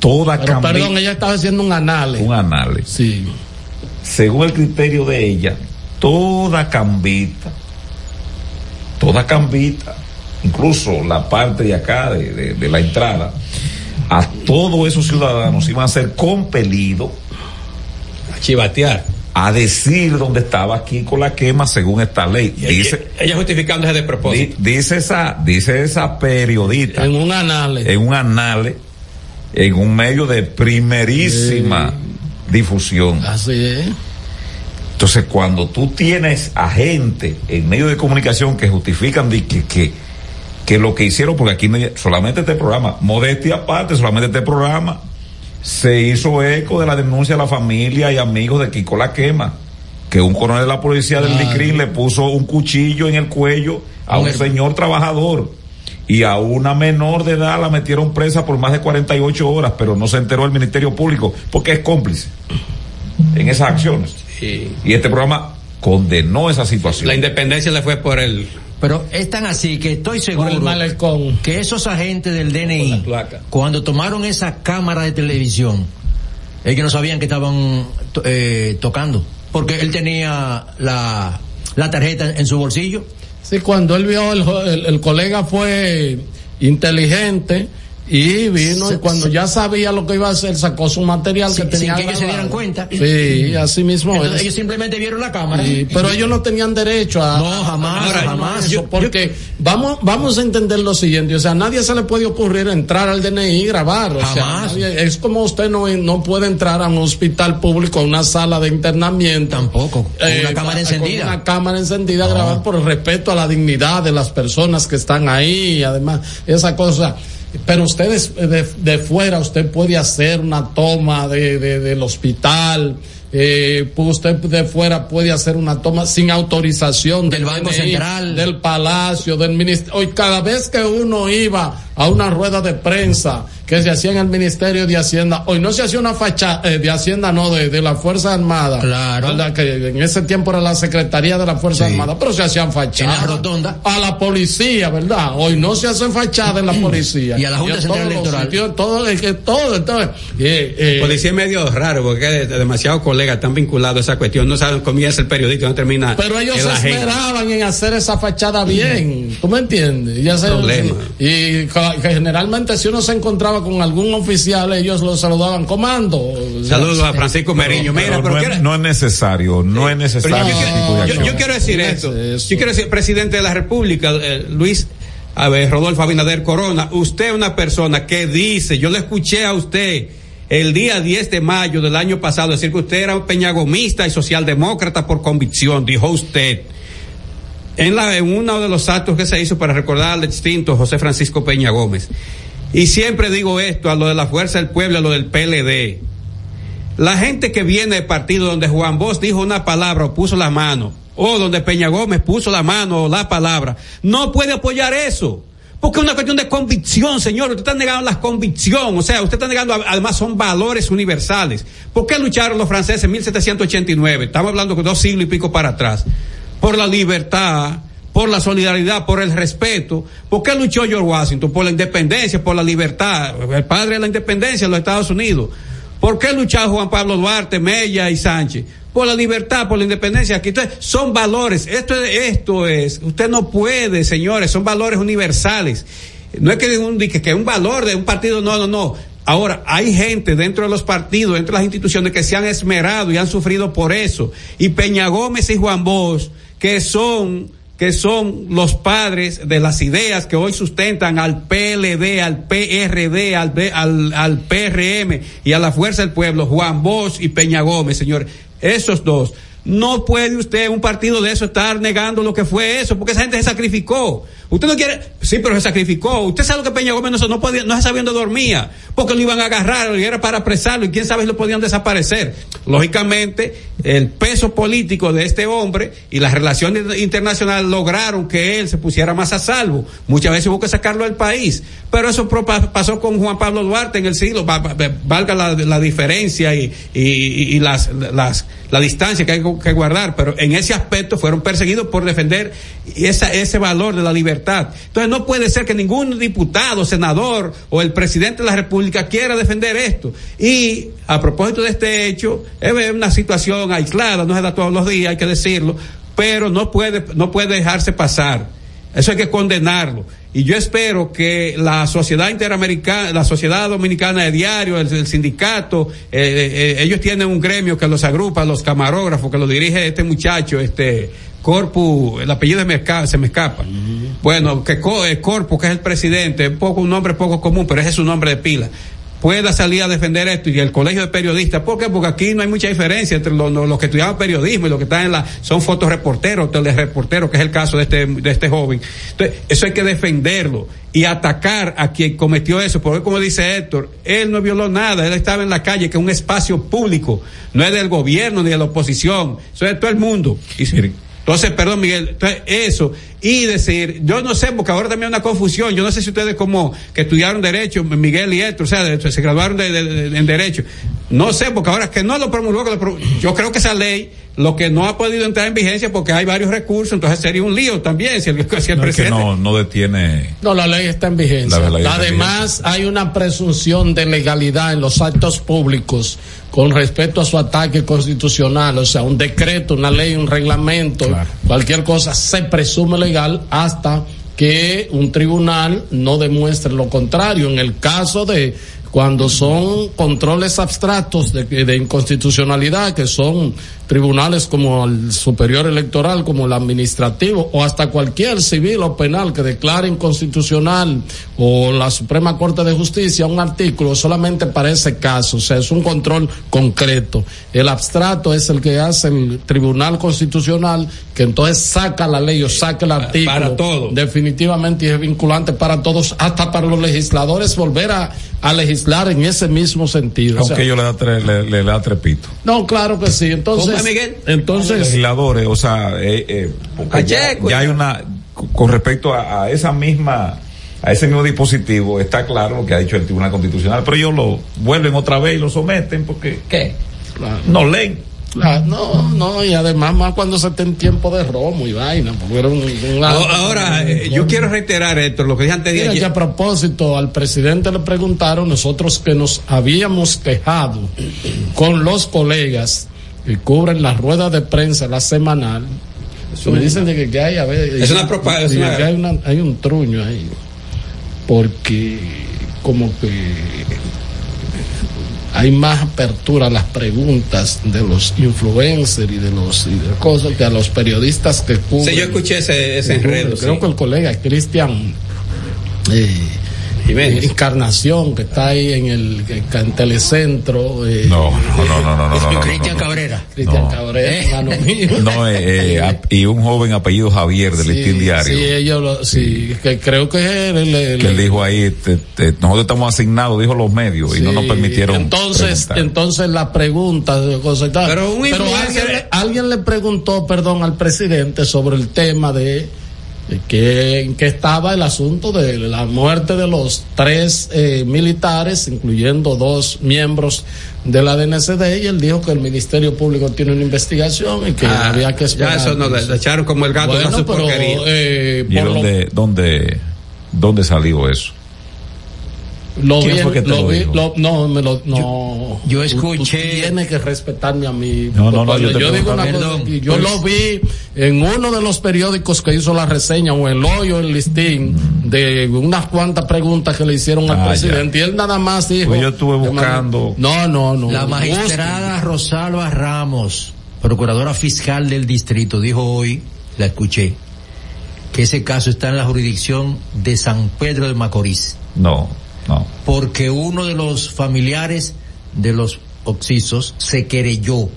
Speaker 17: Toda
Speaker 20: Pero
Speaker 17: Cambita-
Speaker 20: perdón, ella estaba haciendo un análisis.
Speaker 17: un análisis.
Speaker 20: Sí.
Speaker 17: Según el criterio de ella, toda cambita, toda cambita, incluso la parte de acá de, de- de la entrada, a todos esos ciudadanos iban a ser compelidos
Speaker 18: a chivatear,
Speaker 17: a decir dónde estaba aquí con la quema según esta ley. Dice,
Speaker 18: ella justificándose de propósito.
Speaker 17: di- dice esa, dice esa periodista
Speaker 20: En un anales.
Speaker 17: en un anale, en un medio de primerísima difusión.
Speaker 20: Así es.
Speaker 17: Entonces, cuando tú tienes a gente en medios de comunicación que justifican de que, que, que lo que hicieron, porque aquí no solamente este programa, modestia aparte, solamente este programa, se hizo eco de la denuncia de la familia y amigos de Kiko La Quema, que un coronel de la policía del. Licrín le puso un cuchillo en el cuello a un señor trabajador. Y a una menor de edad la metieron presa por más de 48 horas, pero no se enteró el Ministerio Público porque es cómplice en esas acciones. Y este programa condenó esa situación.
Speaker 18: La independencia le fue por el.
Speaker 19: Pero es tan así que estoy seguro que esos agentes del DNI, cuando tomaron esa cámara de televisión, ellos no sabían que estaban eh, tocando, porque él tenía la, la tarjeta en su bolsillo.
Speaker 20: Sí, cuando él vio, el, jo- el, el colega fue inteligente Y vino y cuando ya sabía lo que iba a hacer, sacó su material que
Speaker 19: Sin-
Speaker 20: tenía.
Speaker 19: sin que ellos se dieran cuenta.
Speaker 20: Sí, así mismo.
Speaker 19: Entonces,
Speaker 20: es.
Speaker 19: ellos simplemente vieron la cámara.
Speaker 20: Sí, pero ellos no tenían derecho a.
Speaker 19: No, jamás,
Speaker 20: a- a-
Speaker 19: jamás.
Speaker 20: eso,
Speaker 19: Yo-
Speaker 20: porque vamos, vamos a entender lo siguiente, o sea, a nadie se le puede ocurrir entrar al DNI y grabar. O sea,
Speaker 19: Jamás.
Speaker 20: nadie- es como usted no, no puede entrar a un hospital público, a una sala de internamiento.
Speaker 19: Tampoco. Con una cámara encendida.
Speaker 20: Con una cámara encendida grabar por respeto a la dignidad de las personas que están ahí, además, esa cosa. Pero ustedes eh, de, de fuera, usted puede hacer una toma de, de- del hospital, eh, usted de fuera puede hacer una toma sin autorización
Speaker 19: Del Banco
Speaker 20: DNI,
Speaker 19: Central.
Speaker 20: del Palacio, del Ministerio. Hoy cada vez que uno iba a una rueda de prensa que se hacía en el Ministerio de Hacienda, hoy no se hacía una fachada de Hacienda, no, de, de la Fuerza Armada.
Speaker 19: Claro.
Speaker 20: ¿verdad? Que en ese tiempo era la Secretaría de la Fuerza
Speaker 19: Sí.
Speaker 20: Armada, pero se hacían fachadas.
Speaker 19: En la rotonda.
Speaker 20: A la policía, ¿verdad? Hoy no se hacen fachadas en la [CLEARS THROAT] policía.
Speaker 19: Y a la Junta
Speaker 20: en
Speaker 19: Central Electoral.
Speaker 20: sitios, todo, es que todo, entonces, eh, eh,
Speaker 18: Policía es medio raro porque de- de- demasiados colegas están vinculados a esa cuestión. No saben cómo es el periodista, no termina.
Speaker 20: Pero ellos se
Speaker 18: agenda.
Speaker 20: esmeraban en hacer esa fachada bien, ¿tú me entiendes? Y, hacer-
Speaker 18: Problema.
Speaker 20: y que generalmente si uno se encontraba con algún oficial, ellos lo saludaban comando.
Speaker 18: Saludos a Francisco Meriño. Mira,
Speaker 17: Pero
Speaker 18: pero
Speaker 17: no,
Speaker 18: quiero-
Speaker 17: es, no es necesario, no es necesario
Speaker 18: yo,
Speaker 17: ese
Speaker 18: quiero- yo- yo quiero decir
Speaker 20: No es
Speaker 18: esto. Yo quiero decir, presidente de la República, eh, Luis a ver, Rodolfo Abinader Corona, usted es una persona que dice, yo le escuché a usted el día 10 de mayo del año pasado decir que usted era un peñagomista y socialdemócrata por convicción, dijo usted. En, la, en uno de los actos que se hizo para recordar al extinto José Francisco Peña Gómez. Y siempre digo esto, a lo de la Fuerza del Pueblo, a lo del PLD. La gente que viene del partido donde Juan Bosch dijo una palabra o puso la mano, o donde Peña Gómez puso la mano o la palabra, no puede apoyar eso. Porque es una cuestión de convicción, señor. Usted está negando la convicción. O sea, usted está negando, además son valores universales. ¿Por qué lucharon los franceses en 1789? Estamos hablando de dos siglos y pico para atrás. Por la libertad, por la solidaridad, por el respeto. ¿Por qué luchó George Washington? Por la independencia, por la libertad. El padre de la independencia de los Estados Unidos. ¿Por qué luchaba Juan Pablo Duarte, Mella y Sánchez? Por la libertad, por la independencia. Aquí entonces, son valores. Esto, es- esto es, usted no puede, señores, son valores universales. No es que un, que, que un valor de un partido, no, no, no. Ahora, hay gente dentro de los partidos, dentro de las instituciones que se han esmerado y han sufrido por eso. Y Peña Gómez y Juan Bosch, que son que son los padres de las ideas que hoy sustentan al PLD, al PRD, al, al, al PRM y a la Fuerza del Pueblo, Juan Bosch y Peña Gómez, señor. Esos dos. No puede usted, un partido de eso, estar negando lo que fue eso, porque esa gente se sacrificó. Usted no quiere, sí, pero se sacrificó. Usted sabe lo que Peña Gómez no, no podía, no se sabía dónde dormía, porque lo iban a agarrar, era para apresarlo, y quién sabe si lo podían desaparecer. Lógicamente, el peso político de este hombre y las relaciones internacionales lograron que él se pusiera más a salvo. Muchas veces hubo que sacarlo del país, pero eso pasó con Juan Pablo Duarte en el siglo, va- va- valga la, diferencia y- y las, las, la distancia que hay que guardar, pero en ese aspecto fueron perseguidos por defender esa, ese valor de la libertad. Entonces no puede ser que ningún diputado, senador o el presidente de la República quiera defender esto. Y a propósito de este hecho, es una situación aislada, no se da todos los días, hay que decirlo, pero no puede, no puede dejarse pasar. Eso hay que condenarlo. Y yo espero que la sociedad interamericana, la sociedad dominicana de diario, el, sindicato, eh, eh, ellos tienen un gremio que los agrupa, los camarógrafos, que lo dirige este muchacho, este Corpu, el apellido se me escapa, se me escapa. Bueno, que eh, Corpu, que es el presidente, un poco un nombre poco común, pero ese es su nombre de pila pueda salir a defender esto y el colegio de periodistas. ¿Por qué? Porque aquí no hay mucha diferencia entre los, los- los que estudiaban periodismo y los que están en la, son fotoreporteros, telereporteros, que es el caso de este, de este joven. Entonces, eso hay que defenderlo y atacar a quien cometió eso, porque como dice Héctor, él no violó nada, él estaba en la calle, que es un espacio público, no es del gobierno ni de la oposición, eso es de todo el mundo. Y si- entonces, perdón, Miguel, entonces, eso, y decir, yo no sé, porque ahora también hay una confusión, yo no sé si ustedes como que estudiaron Derecho, Miguel y Héctor, o sea, de- se graduaron de, de- de- en Derecho, no sé, porque ahora que no lo promulgó, que lo pro- yo creo que esa ley, lo que no ha podido entrar en vigencia porque hay varios recursos, entonces sería un lío también, si el, [LAUGHS] si el
Speaker 17: No, es que
Speaker 18: presidente...
Speaker 17: no, no detiene.
Speaker 20: No, la ley está en vigencia.
Speaker 17: La en
Speaker 20: Además, hay una presunción de legalidad en los actos públicos con respecto a su ataque constitucional, o sea, un decreto, una ley, un reglamento, cualquier cosa se presume legal hasta que un tribunal no demuestre lo contrario. En el caso de cuando son controles abstractos de, de inconstitucionalidad, que son tribunales como el superior electoral, como el administrativo, o hasta cualquier civil o penal que declare inconstitucional, o la Suprema Corte de Justicia, un artículo solamente para ese caso, o sea, es un control concreto. El abstracto es el que hace el Tribunal Constitucional, que entonces saca la ley o saca el artículo.
Speaker 18: para todo.
Speaker 20: Definitivamente y es vinculante para todos, hasta para los legisladores volver a, a legislar en ese mismo sentido. O sea,
Speaker 17: Aunque yo le da le, le da trepito.
Speaker 20: no, claro que sí. Entonces,
Speaker 18: ¿Cómo es, Miguel?
Speaker 20: entonces,
Speaker 17: legisladores, o sea, eh, eh, porque ya,
Speaker 18: Pacheco,
Speaker 17: ya hay una, con respecto a, a esa misma, a ese mismo dispositivo, está claro lo que ha dicho el Tribunal Constitucional, pero ellos lo vuelven otra vez y lo someten porque
Speaker 18: ¿Qué?
Speaker 17: no leen.
Speaker 20: Ah, no, no, y además más cuando se está en tiempo de romo y vaina, porque era un, un-
Speaker 18: Ahora, ahora, eh, yo quiero reiterar esto, lo que dije antes de
Speaker 20: Mira que
Speaker 18: ayer.
Speaker 20: a propósito, al presidente le preguntaron nosotros que nos habíamos quejado con los colegas que cubren la rueda de prensa, la semanal. me dicen de que, que hay, a ver,
Speaker 18: Es una propa- es
Speaker 20: de
Speaker 18: una-
Speaker 20: que hay, una- hay un truño ahí. Porque como que hay más apertura a las preguntas de los influencers y de los y de cosas que a los periodistas que cubren.
Speaker 18: Sí, yo escuché ese, ese enredo.
Speaker 20: Creo
Speaker 18: sí.
Speaker 20: que el colega Cristian eh, Encarnación, que está ahí en el en Telecentro. eh,
Speaker 17: No, no, no, no, no, no, no, no,
Speaker 19: Cristian
Speaker 17: no.
Speaker 19: Cabrera.
Speaker 20: Cristian
Speaker 17: No.
Speaker 20: Cabrera, hermano mío.
Speaker 17: No, eh, eh, ap- y un joven apellido Javier del Listín Diario.
Speaker 20: Sí, ellos lo- sí, que creo que es el, el-
Speaker 17: que él dijo ahí, te- te- nosotros estamos asignados, dijo los medios, y no nos
Speaker 20: Sí,
Speaker 17: permitieron.
Speaker 20: Entonces,
Speaker 17: preguntar.
Speaker 20: entonces la pregunta y tal.
Speaker 18: Pero un influencer-
Speaker 20: alguien, le- alguien le preguntó, perdón, al presidente sobre el tema de que, en que estaba el asunto de la muerte de los tres eh, militares, incluyendo dos miembros de la DNCD, y él dijo que el Ministerio Público tiene una investigación y que
Speaker 18: Ah,
Speaker 20: había que esperar.
Speaker 18: ya eso nos le- le echaron como el gato
Speaker 20: Bueno,
Speaker 18: a su
Speaker 20: pero,
Speaker 18: porquería.
Speaker 20: eh,
Speaker 17: ¿Y
Speaker 20: por lo-
Speaker 17: dónde, dónde, dónde salió eso?
Speaker 20: Lo
Speaker 17: ¿Quién
Speaker 20: vi,
Speaker 17: fue que te
Speaker 20: lo
Speaker 17: lo
Speaker 20: vi-
Speaker 17: dijo?
Speaker 20: lo- no, me lo, no.
Speaker 19: yo
Speaker 20: Tú- tú
Speaker 19: escuché-
Speaker 20: tienes que respetarme a mí.
Speaker 17: No, no, no, yo te
Speaker 20: digo una cosa
Speaker 19: Perdón,
Speaker 20: yo
Speaker 19: pues-
Speaker 20: lo vi en uno de los periódicos que hizo la reseña, o el hoyo, el listín, de unas cuantas preguntas que le hicieron al
Speaker 17: Ah,
Speaker 20: presidente, y él nada más dijo.
Speaker 17: Pues yo estuve buscando-
Speaker 20: No, no, no.
Speaker 19: La magistrada Rosalba Ramos, procuradora fiscal del distrito, dijo hoy, la escuché, que ese caso está en la jurisdicción de San Pedro de Macorís,
Speaker 17: No, no.
Speaker 19: porque uno de los familiares de los oxisos se querelló,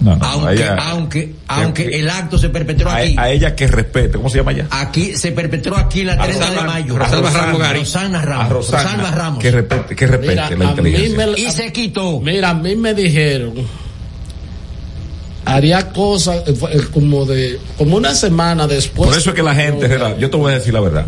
Speaker 17: No, no,
Speaker 19: aunque,
Speaker 17: ella-
Speaker 19: aunque, aunque
Speaker 17: que-
Speaker 19: el acto se perpetró
Speaker 17: a,
Speaker 19: aquí.
Speaker 17: a ella que respete, ¿cómo se llama ella?
Speaker 19: Aquí se perpetró aquí la 30 de mayo.
Speaker 18: Rosalba Ramos Gari.
Speaker 19: Rosana Ramos.
Speaker 17: Rosana,
Speaker 19: Rosalba Ramos.
Speaker 17: Que respete, que respete
Speaker 20: Mira,
Speaker 17: la inteligencia.
Speaker 20: me-
Speaker 19: Y se quitó.
Speaker 20: Mira, a mí me dijeron, haría cosas eh, eh, como de, como una semana después.
Speaker 17: Por eso es que la gente, yo te voy a decir la verdad.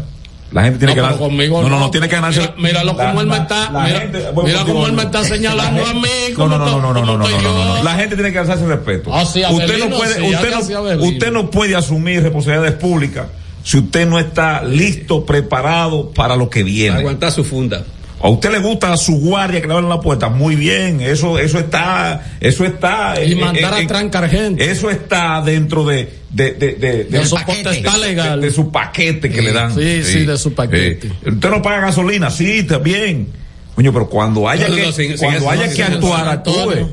Speaker 17: La gente tiene
Speaker 20: No,
Speaker 17: que ganar.
Speaker 20: conmigo
Speaker 17: no, no,
Speaker 20: no.
Speaker 17: tiene que ganarse.
Speaker 20: Mira- míralo cómo él me está-
Speaker 17: la
Speaker 20: mira- cómo él me está señalando
Speaker 17: La
Speaker 20: a mí,
Speaker 17: No, no, no, no, no, no, no, no,
Speaker 20: estoy
Speaker 17: no, no, no.
Speaker 20: yo.
Speaker 17: La gente tiene que ganarse respeto.
Speaker 20: Ah,
Speaker 17: usted no puede, usted no, usted no puede asumir responsabilidades públicas si usted no está listo, preparado para lo que viene.
Speaker 18: Aguantar su funda.
Speaker 17: A usted le gusta a su guardia que le abran la puerta, muy bien, eso, eso está, eso está.
Speaker 20: Y mandar
Speaker 17: eh,
Speaker 20: a trancar gente.
Speaker 17: Eso está dentro de, de, de, de,
Speaker 20: De su
Speaker 19: paquete.
Speaker 20: potestad legal.
Speaker 17: de, de su paquete que le dan.
Speaker 20: Sí, sí, de su paquete.
Speaker 17: Eh, usted no paga gasolina, sí, está bien. Coño, pero cuando haya
Speaker 18: No,
Speaker 17: que,
Speaker 18: no, sin- sin
Speaker 17: cuando haya que actuar, actúe.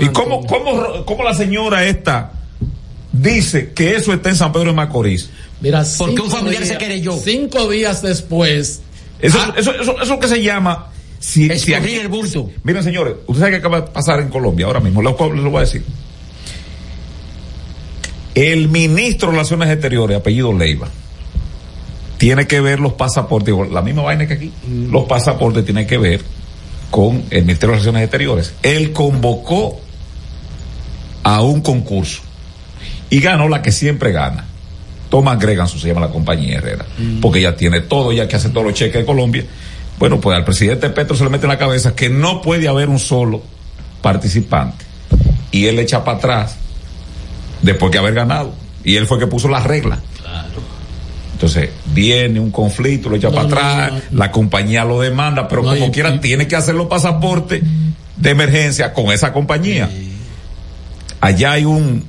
Speaker 17: ¿Y cómo, cómo, cómo la señora esta dice que eso está en San Pedro de Macorís?
Speaker 20: Mira,
Speaker 19: Porque un familiar
Speaker 20: días-
Speaker 19: se querelló.
Speaker 20: Cinco días después.
Speaker 17: Eso,
Speaker 20: Ah,
Speaker 17: eso, eso, eso es lo que se llama. Si, si aquí-
Speaker 19: el bulto.
Speaker 17: Miren, señores, ustedes saben que acaba de pasar en Colombia ahora mismo, lo, lo voy a decir. El ministro de Relaciones Exteriores, apellido Leiva, tiene que ver los pasaportes, la misma vaina que aquí, los pasaportes tienen que ver con el Ministerio de Relaciones Exteriores. Él convocó a un concurso y ganó la que siempre gana. Thomas Greganson se llama la compañía Herrera, porque ella tiene todo, ella que hace todos los cheques de Colombia. Bueno, pues al presidente Petro se le mete en la cabeza que no puede haber un solo participante. Y él le echa para atrás después de haber ganado. Y él fue el que puso las reglas. Entonces, viene un conflicto, lo echa
Speaker 20: No,
Speaker 17: para
Speaker 20: no,
Speaker 17: atrás,
Speaker 20: no.
Speaker 17: la compañía lo demanda, pero como quiera tiene que hacer los pasaportes de emergencia con esa compañía. Allá hay un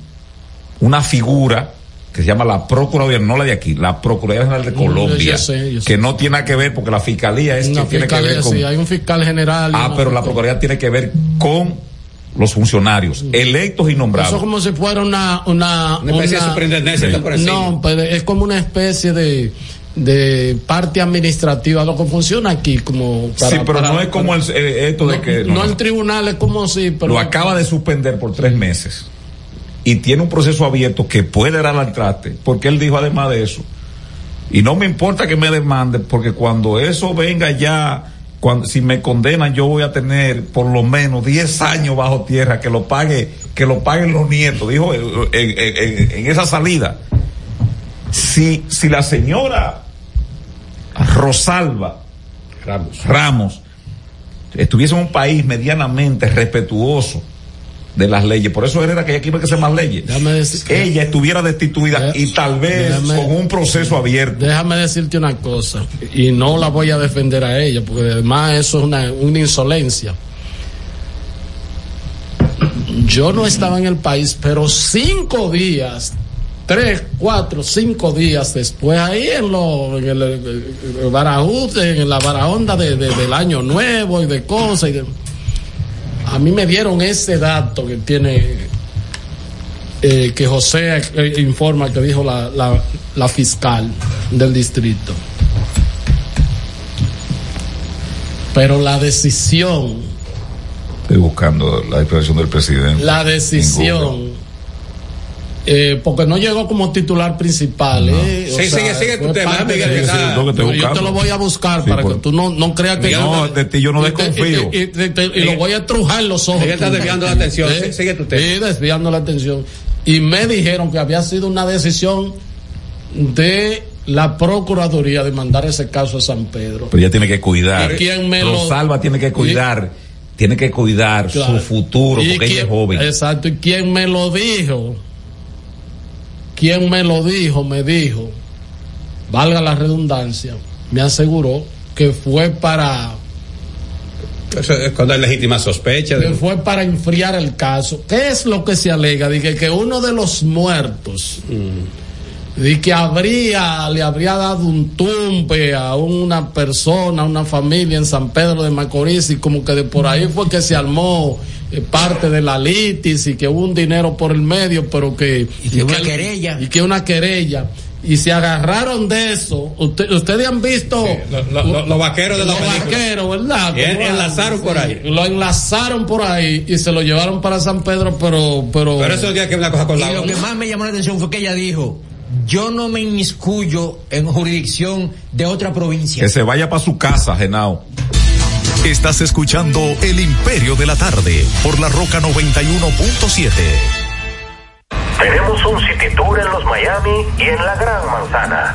Speaker 17: una figura que se llama la Procuraduría, no la de aquí, la Procuraduría General de
Speaker 20: Mm,
Speaker 17: Colombia,
Speaker 20: yo sé, yo sé.
Speaker 17: que no tiene nada que ver porque la fiscalía es que tiene que ver con
Speaker 20: sí, hay un fiscal general.
Speaker 17: Ah, pero la Procuraduría tiene que ver con los funcionarios electos y
Speaker 20: Eso
Speaker 17: nombrados.
Speaker 20: como si fuera una... Una,
Speaker 17: Una especie de superintendencia, encima.
Speaker 20: No, pero es como una especie de de parte administrativa, lo que funciona aquí como
Speaker 17: sí, pero no es como el, eh, esto de que
Speaker 20: no, el tribunal es como si pero
Speaker 17: lo acaba de suspender por tres meses y tiene un proceso abierto que puede dar al traste, porque él dijo además de eso, y no me importa que me demande, porque cuando eso venga ya, cuando, si me condenan, yo voy a tener por lo menos 10 años bajo tierra, que lo pague, que lo paguen los nietos, dijo eh, en, en- en esa salida. Si, si la señora Rosalba Ramos, estuviese en un país medianamente respetuoso de las leyes, por eso era que ella quiere que se más leyes, ella estuviera destituida y tal vez
Speaker 20: déjame-
Speaker 17: con un proceso abierto.
Speaker 20: Déjame decirte una cosa, y no la voy a defender a ella, porque además eso es una, una insolencia. Yo no estaba en el país, pero cinco días, tres, cuatro, cinco días después, ahí en, lo, en el, en la Barahonda de, de- del Año Nuevo y de cosas. y de- a mí me dieron ese dato que tiene eh, que José eh, informa que dijo la, la, la fiscal del distrito. Pero la decisión,
Speaker 17: Estoy buscando la expresión del presidente.
Speaker 20: la decisión, eh, porque no llegó como titular principal. eh, o
Speaker 17: Sí, sigue, sigue tu tema, Miguel, que está-
Speaker 20: No, yo te lo voy a buscar
Speaker 17: Sí,
Speaker 20: para
Speaker 17: por-
Speaker 20: que tú no, no creas que
Speaker 17: Miguel, no, de ti yo no
Speaker 20: y te-
Speaker 17: desconfío.
Speaker 20: Y, y- y- te- y lo voy a estrujar los ojos.
Speaker 18: Miguel está desviando la atención. Sí, sigue tu tema.
Speaker 20: Sí, desviando la atención. Y me dijeron que había sido una decisión de la Procuraduría de mandar ese caso a San Pedro.
Speaker 17: Pero ella tiene que cuidar.
Speaker 20: ¿Y quién me lo-
Speaker 17: Rosalba tiene que cuidar, tiene que cuidar
Speaker 20: Claro.
Speaker 17: su futuro,
Speaker 20: ¿Y
Speaker 17: porque ella es joven.
Speaker 20: Exacto. ¿Y quién me lo dijo? ¿Quién me lo dijo? Me dijo, valga la redundancia, me aseguró que fue para
Speaker 18: Eso es cuando hay legítima sospecha.
Speaker 20: que
Speaker 18: De...
Speaker 20: fue para enfriar el caso. ¿Qué es lo que se alega? Dije que uno de los muertos, de que habría, le habría dado un tumpe a una persona, a una familia en San Pedro de Macorís y como que de por ahí fue que se armó parte de la litis y que hubo un dinero por el medio, pero que... Y
Speaker 19: que una
Speaker 20: el-
Speaker 19: querella.
Speaker 20: Y que una querella. Y se agarraron de eso. Usted- ustedes han visto...
Speaker 18: lo- lo- lo- los vaqueros de la
Speaker 20: Los vaqueros, ¿verdad?
Speaker 18: Y en- enlazaron por ahí.
Speaker 20: Lo enlazaron por ahí y se lo llevaron para San Pedro, pero... Pero,
Speaker 18: Pero eso tiene que ver una cosa con
Speaker 19: Y
Speaker 18: la
Speaker 19: lo
Speaker 18: otra.
Speaker 19: que más me llamó la atención fue que ella dijo, yo no me inmiscuyo en jurisdicción de otra provincia.
Speaker 17: Que se vaya para su casa, Genao.
Speaker 21: Estás escuchando El Imperio de la Tarde por la Roca 91.7.
Speaker 27: Tenemos un city tour en los Miami y en la Gran Manzana.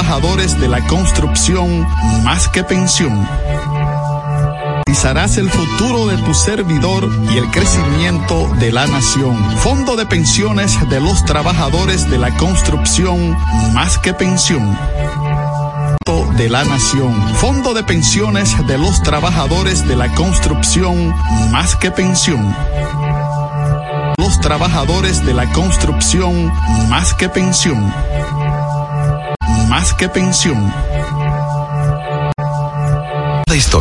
Speaker 28: de la construcción más que pensión. Garantizarás el futuro de tu servidor y el crecimiento de la nación. Fondo de pensiones de los trabajadores de la construcción más que pensión de la nación. Fondo de pensiones de los trabajadores de la construcción más que pensión. Los trabajadores de la construcción más que pensión. Más que pensión.